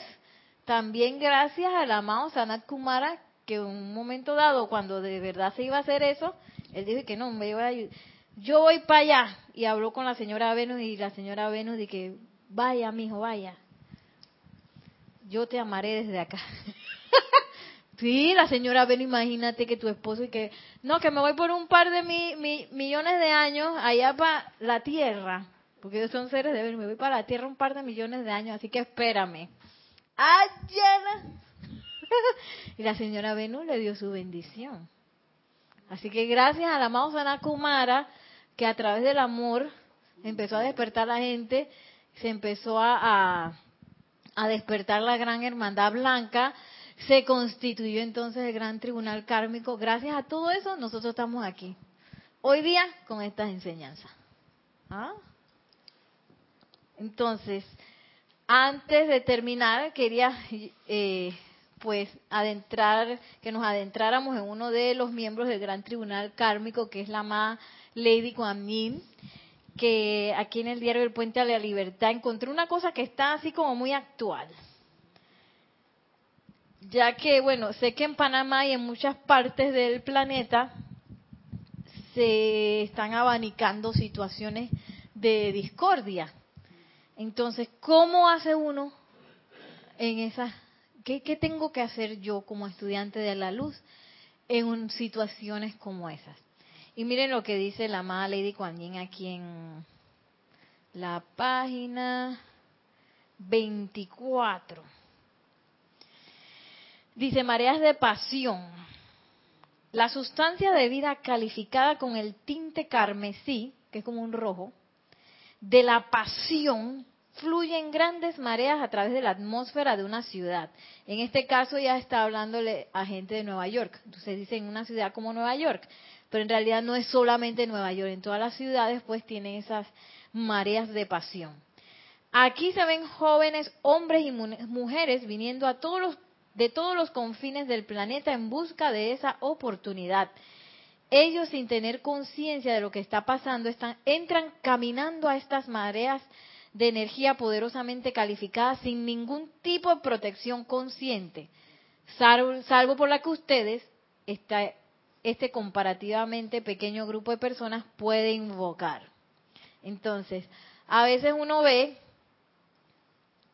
también gracias al amado Sanat Kumara, que en un momento dado, cuando de verdad se iba a hacer eso, él dijo que no, me voy a yo voy para allá. Y habló con la señora Venus y la señora Venus de que Vaya, mijo, vaya. Yo te amaré desde acá. sí, la señora ven, imagínate que tu esposo y que, no, que me voy por un par de millones de años allá para la tierra, porque ellos son seres de ver, me voy para la tierra un par de millones de años, así que espérame. ¡Ayala! y la señora Venus le dio su bendición. Así que gracias a la amado Kumara, que a través del amor empezó a despertar a la gente se empezó a, a, despertar la gran hermandad blanca, se constituyó entonces el gran tribunal kármico. Gracias a todo eso nosotros estamos aquí. Hoy día con estas enseñanzas. ¿Ah? Entonces, antes de terminar, quería eh, pues adentrar, que nos adentráramos en uno de los miembros del Gran Tribunal Kármico, que es la más Lady Kuan que aquí en el diario El Puente a la Libertad encontré una cosa que está así como muy actual. Ya que, bueno, sé que en Panamá y en muchas partes del planeta se están abanicando situaciones de discordia. Entonces, ¿cómo hace uno en esas... ¿Qué, tengo que hacer yo como estudiante de la luz en situaciones como esas? Y miren lo que dice la amada Lady Kuan aquí en la página 24. Dice, mareas de pasión. La sustancia de vida calificada con el tinte carmesí, que es como un rojo, de la pasión fluye en grandes mareas a través de la atmósfera de una ciudad. En este caso ya está hablándole a gente de Nueva York. Entonces dice en una ciudad como Nueva York pero en realidad no es solamente Nueva York, en todas las ciudades pues tienen esas mareas de pasión. Aquí se ven jóvenes, hombres y mujeres viniendo a todos de todos los confines del planeta en busca de esa oportunidad. Ellos sin tener conciencia de lo que está pasando están, entran caminando a estas mareas de energía poderosamente calificada sin ningún tipo de protección consciente, salvo, por la que ustedes está, este comparativamente pequeño grupo de personas puede invocar. Entonces, a veces uno ve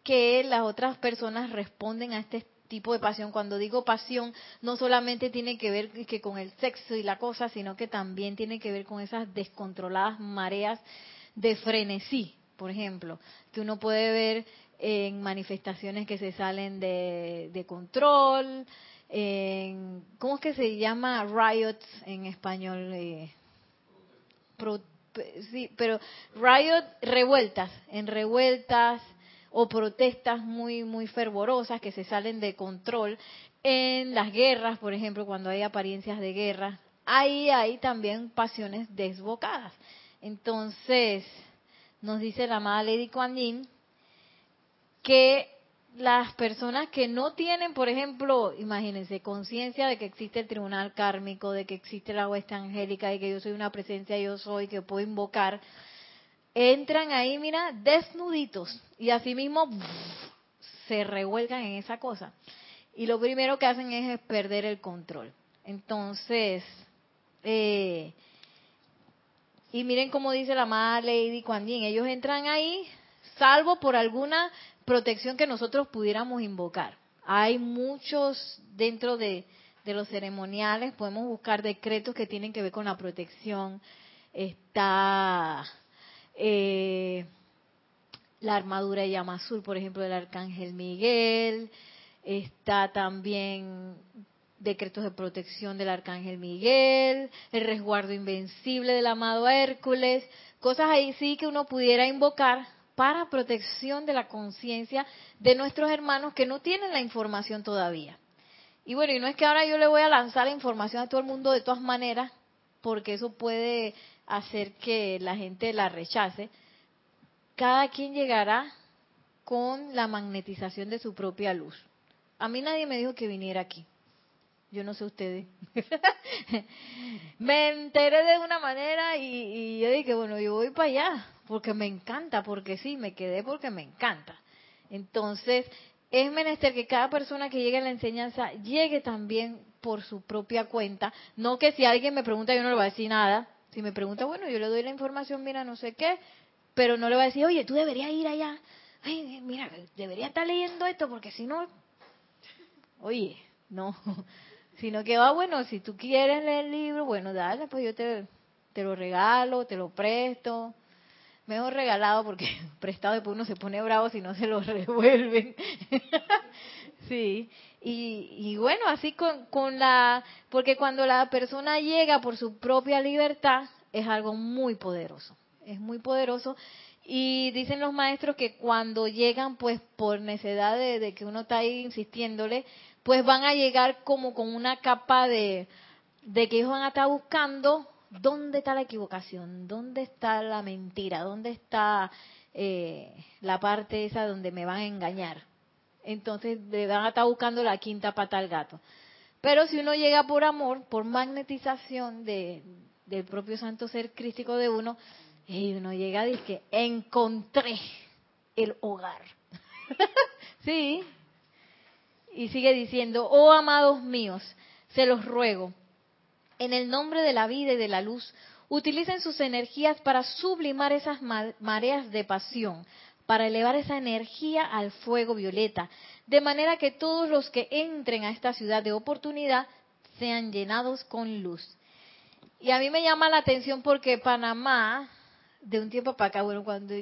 que las otras personas responden a este tipo de pasión. Cuando digo pasión, no solamente tiene que ver que con el sexo y la cosa, sino que también tiene que ver con esas descontroladas mareas de frenesí, por ejemplo, que uno puede ver en manifestaciones que se salen de, control, en, ¿cómo es que se llama riots en español? Eh, sí, pero riot, revueltas, en revueltas o protestas muy, muy fervorosas que se salen de control. En las guerras, por ejemplo, cuando hay apariencias de guerra, ahí hay también pasiones desbocadas. Entonces, nos dice la amada Lady Kuan que las personas que no tienen, por ejemplo, imagínense, conciencia de que existe el tribunal kármico, de que existe la huesta angélica, de que yo soy una presencia, yo soy, que puedo invocar, entran ahí, mira, desnuditos y así mismo se revuelcan en esa cosa. Y lo primero que hacen es perder el control. Entonces, eh, y miren cómo dice la amada Lady Kuan ellos entran ahí salvo por alguna protección que nosotros pudiéramos invocar. Hay muchos dentro de, los ceremoniales, podemos buscar decretos que tienen que ver con la protección. Está eh, la armadura de llama azul, por ejemplo, del arcángel Miguel. Está también decretos de protección del arcángel Miguel, el resguardo invencible del amado Hércules, cosas ahí sí que uno pudiera invocar para protección de la conciencia de nuestros hermanos que no tienen la información todavía. Y bueno, y no es que ahora yo le voy a lanzar la información a todo el mundo de todas maneras, porque eso puede hacer que la gente la rechace. Cada quien llegará con la magnetización de su propia luz. A mí nadie me dijo que viniera aquí. Yo no sé ustedes. me enteré de una manera y, yo dije, bueno, yo voy para allá porque me encanta, porque sí, me quedé porque me encanta. Entonces, es menester que cada persona que llegue a la enseñanza llegue también por su propia cuenta. No que si alguien me pregunta, yo no le voy a decir nada. Si me pregunta, bueno, yo le doy la información, mira, no sé qué, pero no le voy a decir, oye, tú deberías ir allá. Ay, mira, debería estar leyendo esto, porque si no, oye, no. Sino que va, bueno, si tú quieres leer el libro, bueno, dale, pues yo te, te lo regalo, te lo presto Mejor regalado porque prestado después uno se pone bravo si no se lo revuelven. sí. Y, y, bueno, así con, con la... Porque cuando la persona llega por su propia libertad, es algo muy poderoso. Es muy poderoso. Y dicen los maestros que cuando llegan, pues por necesidad de, de que uno está ahí insistiéndole, pues van a llegar como con una capa de, de que ellos van a estar buscando ¿Dónde está la equivocación? ¿Dónde está la mentira? ¿Dónde está eh, la parte esa donde me van a engañar? Entonces le van a estar buscando la quinta pata al gato. Pero si uno llega por amor, por magnetización de, del propio santo ser crístico de uno, y uno llega y dice, encontré el hogar. sí. Y sigue diciendo, oh amados míos, se los ruego, en el nombre de la vida y de la luz, utilicen sus energías para sublimar esas mareas de pasión, para elevar esa energía al fuego violeta, de manera que todos los que entren a esta ciudad de oportunidad sean llenados con luz. Y a mí me llama la atención porque Panamá, de un tiempo para acá, bueno, cuando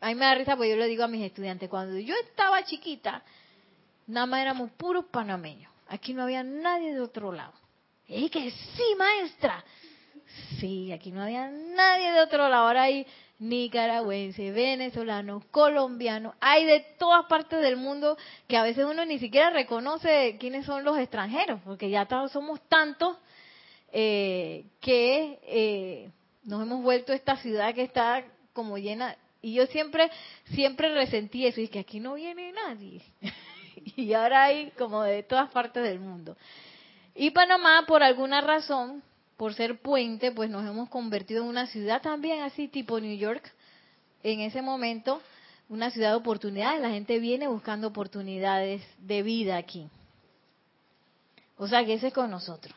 a mí me da risa porque yo le digo a mis estudiantes, cuando yo estaba chiquita, nada más éramos puros panameños. Aquí no había nadie de otro lado. ¡Eh, que sí, maestra! Sí, aquí no había nadie de otro lado. Ahora hay nicaragüense, venezolano, colombiano, hay de todas partes del mundo que a veces uno ni siquiera reconoce quiénes son los extranjeros, porque ya somos tantos eh, que eh, nos hemos vuelto esta ciudad que está como llena. Y yo siempre, siempre resentí eso, y que aquí no viene nadie. y ahora hay como de todas partes del mundo. Y Panamá, por alguna razón, por ser puente, pues nos hemos convertido en una ciudad también así tipo New York. En ese momento, una ciudad de oportunidades. La gente viene buscando oportunidades de vida aquí. O sea que ese es con nosotros.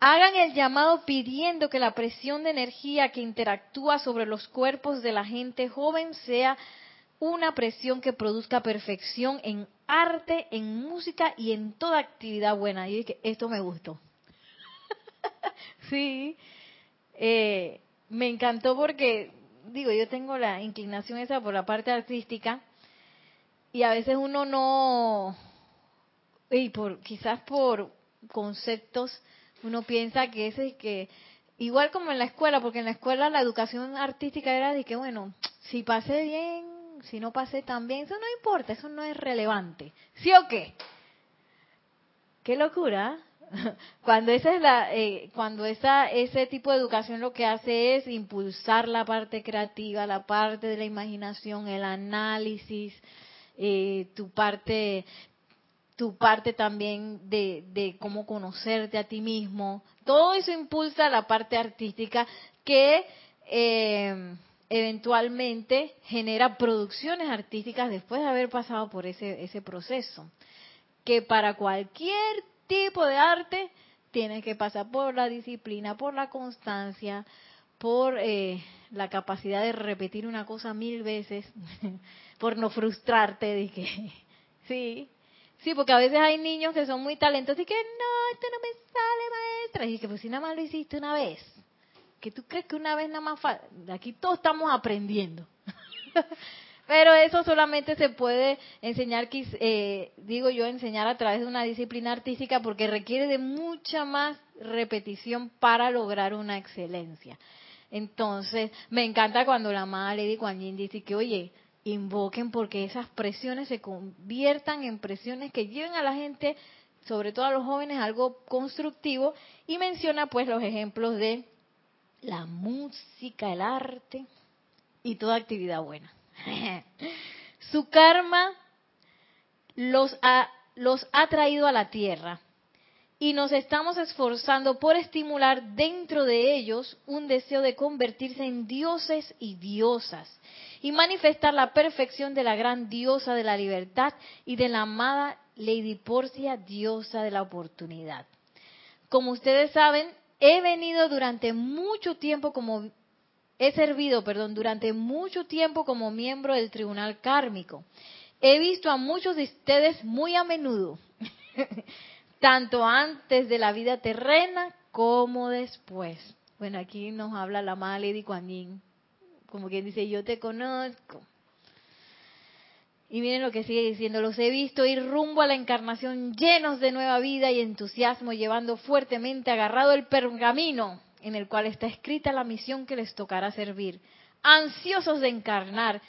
Hagan el llamado pidiendo que la presión de energía que interactúa sobre los cuerpos de la gente joven sea una presión que produzca perfección en arte, en música y en toda actividad buena. Y dije, esto me gustó. sí, eh, me encantó porque, digo, yo tengo la inclinación esa por la parte artística y a veces uno no, y por quizás por conceptos, uno piensa que ese es que, igual como en la escuela, porque en la escuela la educación artística era de que, bueno, si pasé bien, si no pasé tan bien, eso no importa, eso no es relevante. ¿Sí o qué? Qué locura. Cuando esa es la, eh, cuando esa ese tipo de educación lo que hace es impulsar la parte creativa, la parte de la imaginación, el análisis, eh, tu parte tu parte también de, de, cómo conocerte a ti mismo. Todo eso impulsa la parte artística que eh, eventualmente genera producciones artísticas después de haber pasado por ese, ese proceso. Que para cualquier tipo de arte tiene que pasar por la disciplina, por la constancia, por eh, la capacidad de repetir una cosa mil veces, por no frustrarte que, sí, sí, porque a veces hay niños que son muy talentosos y que no, esto no me sale maestra, y que pues si nada más lo hiciste una vez, que tú crees que una vez nada más. Aquí todos estamos aprendiendo. Pero eso solamente se puede enseñar, eh, digo yo, enseñar a través de una disciplina artística porque requiere de mucha más repetición para lograr una excelencia. Entonces, me encanta cuando la madre Lady Kuan Yin dice que, oye, invoquen porque esas presiones se conviertan en presiones que lleven a la gente, sobre todo a los jóvenes, algo constructivo y menciona pues los ejemplos de la música, el arte y toda actividad buena. Su karma los ha, los ha traído a la tierra y nos estamos esforzando por estimular dentro de ellos un deseo de convertirse en dioses y diosas y manifestar la perfección de la gran diosa de la libertad y de la amada Lady Porcia, diosa de la oportunidad. Como ustedes saben, he venido durante mucho tiempo como he servido, perdón, durante mucho tiempo como miembro del tribunal kármico. He visto a muchos de ustedes muy a menudo, tanto antes de la vida terrena como después. Bueno, aquí nos habla la amada Lady Kuan como quien dice, yo te conozco. Y miren lo que sigue diciendo, los he visto ir rumbo a la encarnación llenos de nueva vida y entusiasmo, llevando fuertemente agarrado el pergamino en el cual está escrita la misión que les tocará servir, ansiosos de encarnar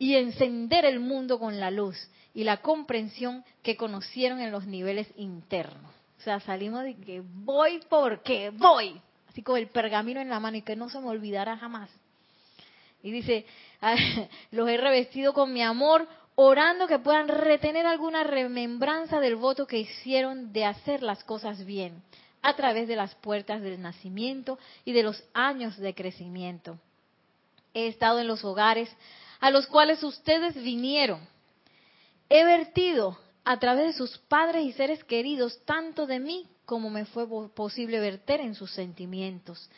y encender el mundo con la luz y la comprensión que conocieron en los niveles internos. O sea, salimos de que voy porque voy, así con el pergamino en la mano y que no se me olvidará jamás. Y dice, los he revestido con mi amor, orando que puedan retener alguna remembranza del voto que hicieron de hacer las cosas bien a través de las puertas del nacimiento y de los años de crecimiento. He estado en los hogares a los cuales ustedes vinieron. He vertido a través de sus padres y seres queridos tanto de mí como me fue posible verter en sus sentimientos.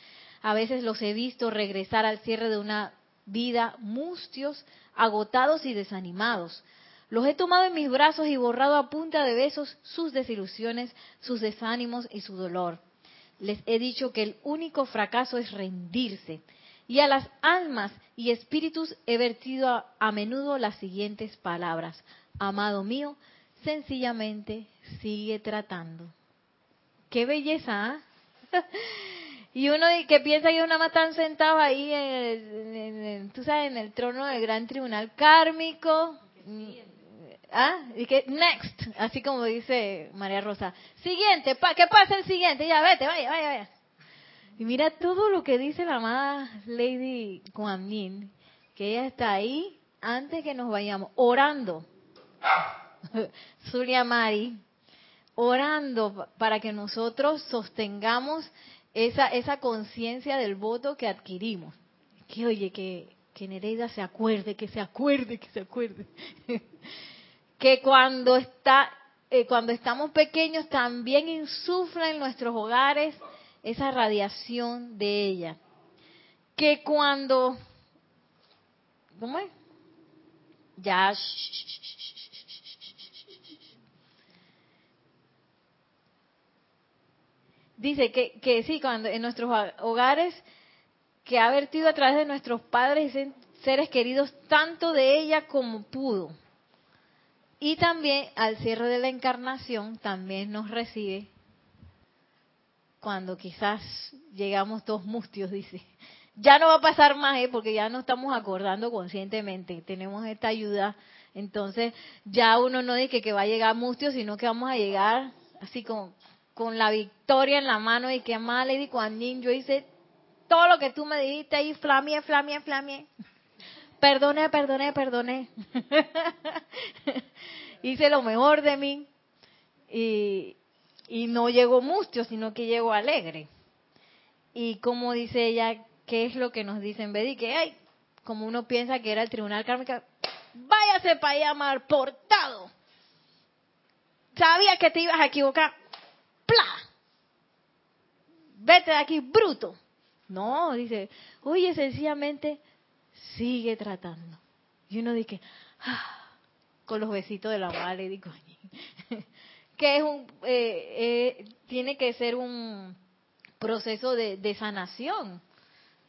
A veces los he visto regresar al cierre de una vida mustios, agotados y desanimados. Los he tomado en mis brazos y borrado a punta de besos sus desilusiones, sus desánimos y su dolor. Les he dicho que el único fracaso es rendirse. Y a las almas y espíritus he vertido a, menudo las siguientes palabras. Amado mío, sencillamente sigue tratando. ¡Qué belleza! ¿ah? Y uno que piensa que una más están sentados ahí, en tú sabes, en el trono del gran tribunal kármico. ¿Ah? Y que next, así como dice María Rosa. Siguiente, pa, ¿qué pasa el siguiente? Ya, vete, vaya, vaya, vaya. Y mira todo lo que dice la amada Lady Kuan Yin, que ella está ahí antes que nos vayamos, orando. Zulia Mari, orando para que nosotros sostengamos esa, esa conciencia del voto que adquirimos. Que oye, que, que Nereida se acuerde, que se acuerde, que se acuerde. que cuando está, eh, cuando estamos pequeños también insufla en nuestros hogares esa radiación de ella. Que cuando, ¿cómo es? Ya. Dice que, que sí, cuando en nuestros hogares que ha vertido a través de nuestros padres y seres queridos tanto de ella como pudo. Y también al cierre de la encarnación también nos recibe cuando quizás llegamos todos mustios, dice. Ya no va a pasar más, ¿eh? porque ya no estamos acordando conscientemente, tenemos esta ayuda. Entonces ya uno no dice que va a llegar mustio, sino que vamos a llegar así con, con la victoria en la mano y que más Lady Kuan yo hice todo lo que tú me dijiste ahí, flamie, flamie, flamie. Perdone, perdone, perdone. hice lo mejor de mí y, y no llegó mustio, sino que llegó alegre. Y como dice ella, ¿qué es lo que nos dice en vez de que, ay, como uno piensa que era el tribunal kármico, váyase para allá mal portado. Sabía que te ibas a equivocar. Vete de aquí, bruto. No, dice, oye, sencillamente sigue tratando. Y uno dice, ah, con los besitos de la madre, digo, que es un, eh, eh, tiene que ser un proceso de, de sanación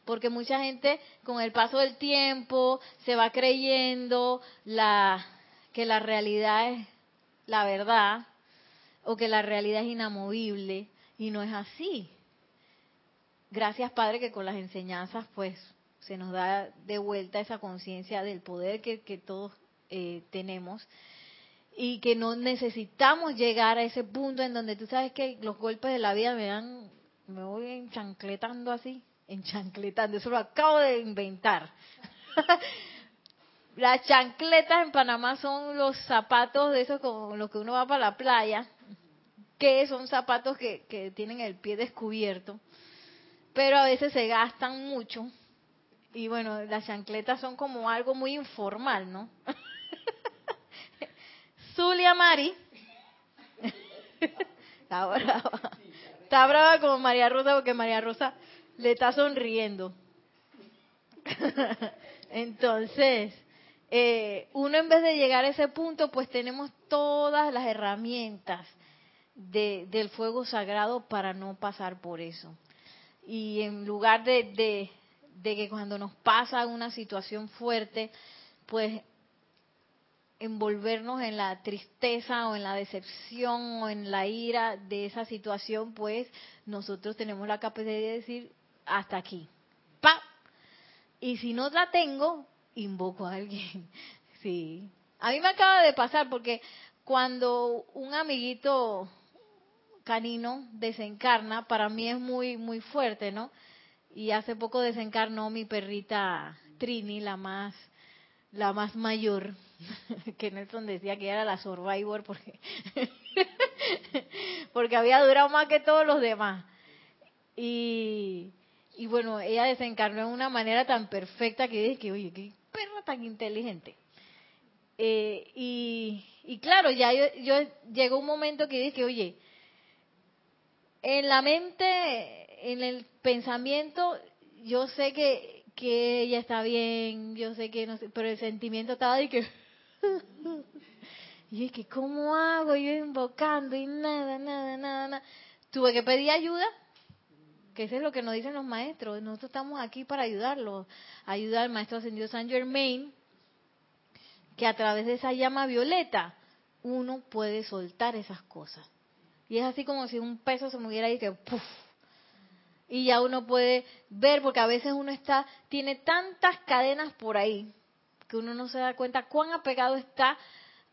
porque mucha gente con el paso del tiempo se va creyendo la que la realidad es la verdad o que la realidad es inamovible y no es así. Gracias Padre que con las enseñanzas pues se nos da de vuelta esa conciencia del poder que, todos eh, tenemos y que no necesitamos llegar a ese punto en donde tú sabes que los golpes de la vida me dan, me voy enchancletando así chancletando, eso lo acabo de inventar. Las chancletas en Panamá son los zapatos de esos con los que uno va para la playa, que son zapatos que, que tienen el pie descubierto, pero a veces se gastan mucho. Y bueno, las chancletas son como algo muy informal, ¿no? Zulia Mari. Está brava. Está brava como María Rosa porque María Rosa le está sonriendo. Entonces, eh, uno en vez de llegar a ese punto, pues tenemos todas las herramientas de, del fuego sagrado para no pasar por eso. Y en lugar de, de, que cuando nos pasa una situación fuerte, pues envolvernos en la tristeza o en la decepción o en la ira de esa situación, pues nosotros tenemos la capacidad de decir, hasta aquí. ¡Pa! Y si no la tengo, invoco a alguien. Sí. A mí me acaba de pasar porque cuando un amiguito canino desencarna, para mí es muy muy fuerte, ¿no? Y hace poco desencarnó mi perrita Trini, la más la más mayor, que Nelson decía que era la survivor porque porque había durado más que todos los demás. Y y bueno, ella desencarnó de una manera tan perfecta que dije que, oye, qué perra tan inteligente. Eh, y, y, claro, ya yo, yo, llegó un momento que dije, oye, en la mente, en el pensamiento, yo sé que, que ella está bien, yo sé que no sé, pero el sentimiento estaba de que... y es que, ¿cómo hago? Yo invocando y nada, nada, nada, nada. Tuve que pedir ayuda que eso es lo que nos dicen los maestros. Nosotros estamos aquí para ayudarlos, ayudar al maestro ascendido San Germain, que a través de esa llama violeta uno puede soltar esas cosas. Y es así como si un peso se moviera y que ¡puf! Y ya uno puede ver, porque a veces uno está, tiene tantas cadenas por ahí, que uno no se da cuenta cuán apegado está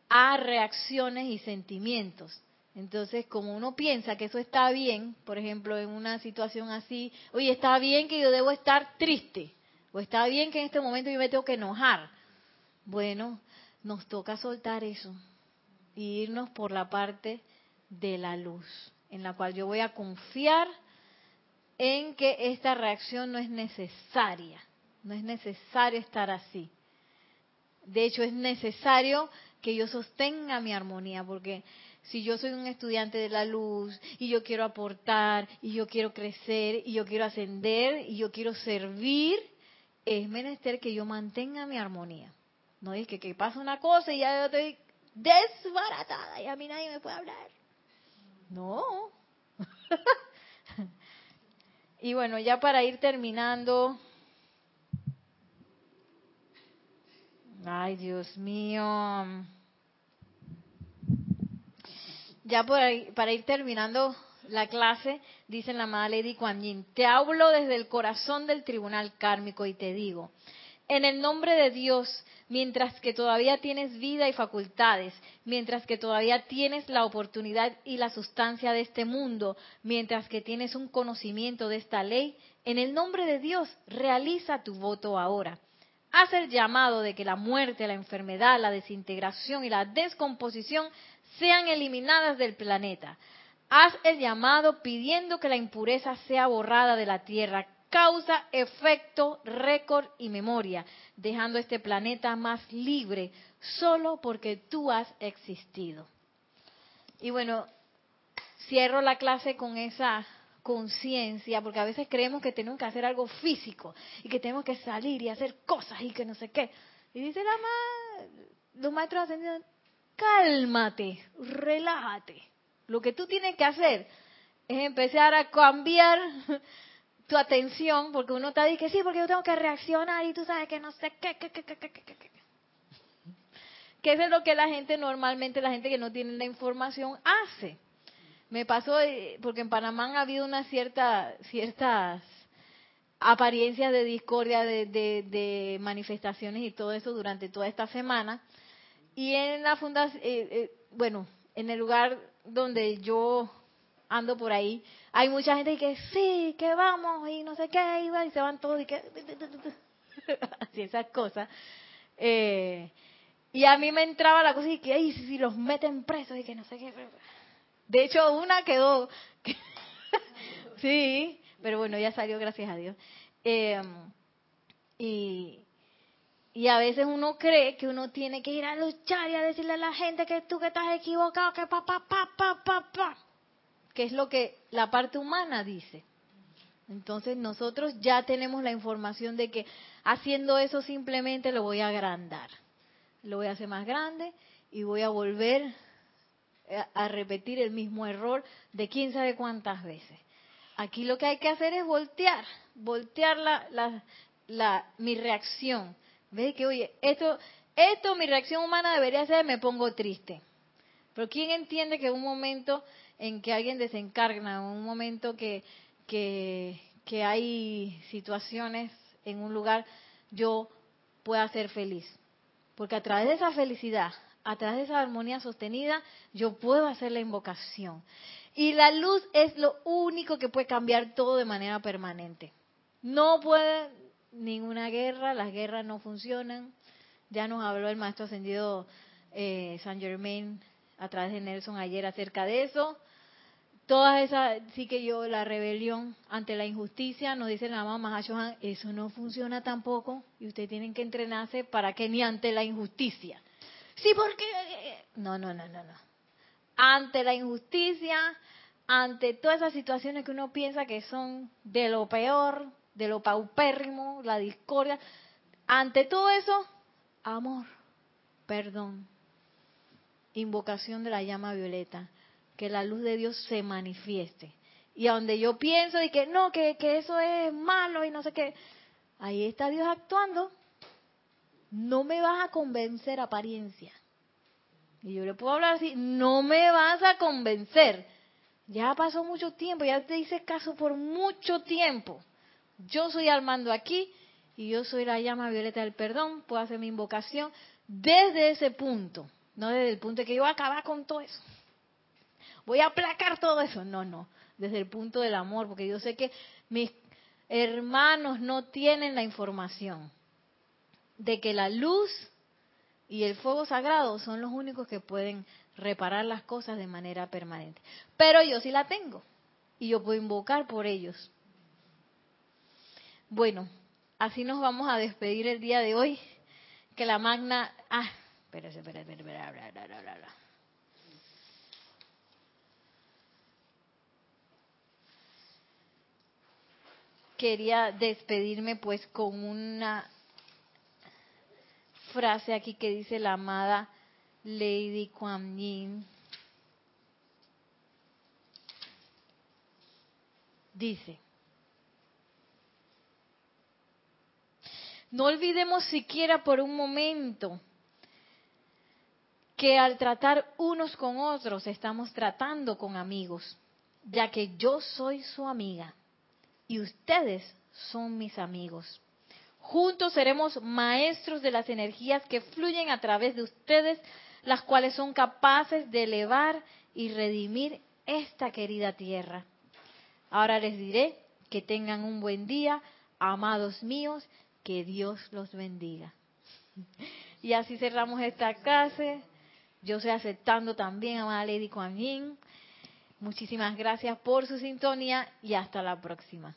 a reacciones y sentimientos. Entonces, como uno piensa que eso está bien, por ejemplo, en una situación así, oye, está bien que yo debo estar triste, o está bien que en este momento yo me tengo que enojar. Bueno, nos toca soltar eso y irnos por la parte de la luz, en la cual yo voy a confiar en que esta reacción no es necesaria, no es necesario estar así. De hecho, es necesario que yo sostenga mi armonía, porque si yo soy un estudiante de la luz y yo quiero aportar y yo quiero crecer y yo quiero ascender y yo quiero servir, es menester que yo mantenga mi armonía. No es que, que pasa una cosa y ya yo estoy desbaratada y a mí nadie me puede hablar. No. y bueno, ya para ir terminando. Ay, Dios mío. Ya para ir terminando la clase, dice la amada Lady Kuan Yin, te hablo desde el corazón del tribunal kármico y te digo, en el nombre de Dios, mientras que todavía tienes vida y facultades, mientras que todavía tienes la oportunidad y la sustancia de este mundo, mientras que tienes un conocimiento de esta ley, en el nombre de Dios, realiza tu voto ahora. Haz el llamado de que la muerte, la enfermedad, la desintegración y la descomposición sean eliminadas del planeta. Haz el llamado pidiendo que la impureza sea borrada de la tierra, causa, efecto, récord y memoria, dejando este planeta más libre solo porque tú has existido. Y bueno, cierro la clase con esa conciencia, porque a veces creemos que tenemos que hacer algo físico y que tenemos que salir y hacer cosas y que no sé qué. Y dice la ma, los maestros ascendidos, cálmate, relájate. Lo que tú tienes que hacer es empezar a cambiar tu atención, porque uno está diciendo, sí, porque yo tengo que reaccionar y tú sabes que no sé qué, qué, qué, qué, qué, qué, qué. Que eso es lo que la gente normalmente, la gente que no tiene la información, hace. Me pasó, eh, porque en Panamá ha habido una cierta, ciertas apariencias de discordia, de, de, manifestaciones y todo eso durante toda esta semana. Y en la fundación, eh, eh, bueno, en el lugar donde yo ando por ahí, hay mucha gente que sí, que vamos y no sé qué, y, se van todos y que... Así esas cosas. Eh, y a mí me entraba la cosa y que, ay, si los meten presos y que no sé qué. De hecho, una quedó... sí, pero bueno, ya salió, gracias a Dios. Eh, y, y a veces uno cree que uno tiene que ir a luchar y a decirle a la gente que tú que estás equivocado, que pa, pa, pa, pa, pa, pa que es lo que la parte humana dice. Entonces nosotros ya tenemos la información de que haciendo eso simplemente lo voy a agrandar, lo voy a hacer más grande y voy a volver a repetir el mismo error de quién sabe cuántas veces. Aquí lo que hay que hacer es voltear, voltear la, la, la, mi reacción. ¿Ves que, oye, esto, esto, mi reacción humana debería ser, me pongo triste. Pero ¿quién entiende que un momento en que alguien desencarna, un momento que, que, que hay situaciones en un lugar, yo pueda ser feliz. Porque a través de esa felicidad, a través de esa armonía sostenida, yo puedo hacer la invocación. Y la luz es lo único que puede cambiar todo de manera permanente. No puede ninguna guerra, las guerras no funcionan. Ya nos habló el maestro ascendido eh, San Germain a través de Nelson ayer acerca de eso todas esas, sí que yo, la rebelión ante la injusticia, nos dice la mamá Johan, eso no funciona tampoco y ustedes tienen que entrenarse para que ni ante la injusticia. Sí, porque... No, no, no, no, no. Ante la injusticia, ante todas esas situaciones que uno piensa que son de lo peor, de lo paupérrimo, la discordia, ante todo eso, amor, perdón, invocación de la llama violeta que la luz de Dios se manifieste. Y a donde yo pienso y que no, que, que eso es malo y no sé qué, ahí está Dios actuando. No me vas a convencer apariencia. Y yo le puedo hablar así, no me vas a convencer. Ya pasó mucho tiempo, ya te hice caso por mucho tiempo. Yo soy al mando aquí y yo soy la llama violeta del perdón, puedo hacer mi invocación desde ese punto, no desde el punto de que yo voy a acabar con todo eso voy a aplacar todo eso. No, no, desde el punto del amor, porque yo sé que mis hermanos no tienen la información de que la luz y el fuego sagrado son los únicos que pueden reparar las cosas de manera permanente. Pero yo sí la tengo y yo puedo invocar por ellos. Bueno, así nos vamos a despedir el día de hoy. Que la magna... Ah, espérate, espérate, espérate, quería despedirme pues con una frase aquí que dice la amada Lady Kuan Yin. Dice, no olvidemos siquiera por un momento que al tratar unos con otros estamos tratando con amigos, ya que yo soy su amiga y ustedes son mis amigos. Juntos seremos maestros de las energías que fluyen a través de ustedes, las cuales son capaces de elevar y redimir esta querida tierra. Ahora les diré que tengan un buen día, amados míos, que Dios los bendiga. Y así cerramos esta clase. Yo estoy aceptando también, amada Lady Kuan Yin. Muchísimas gracias por su sintonía y hasta la próxima.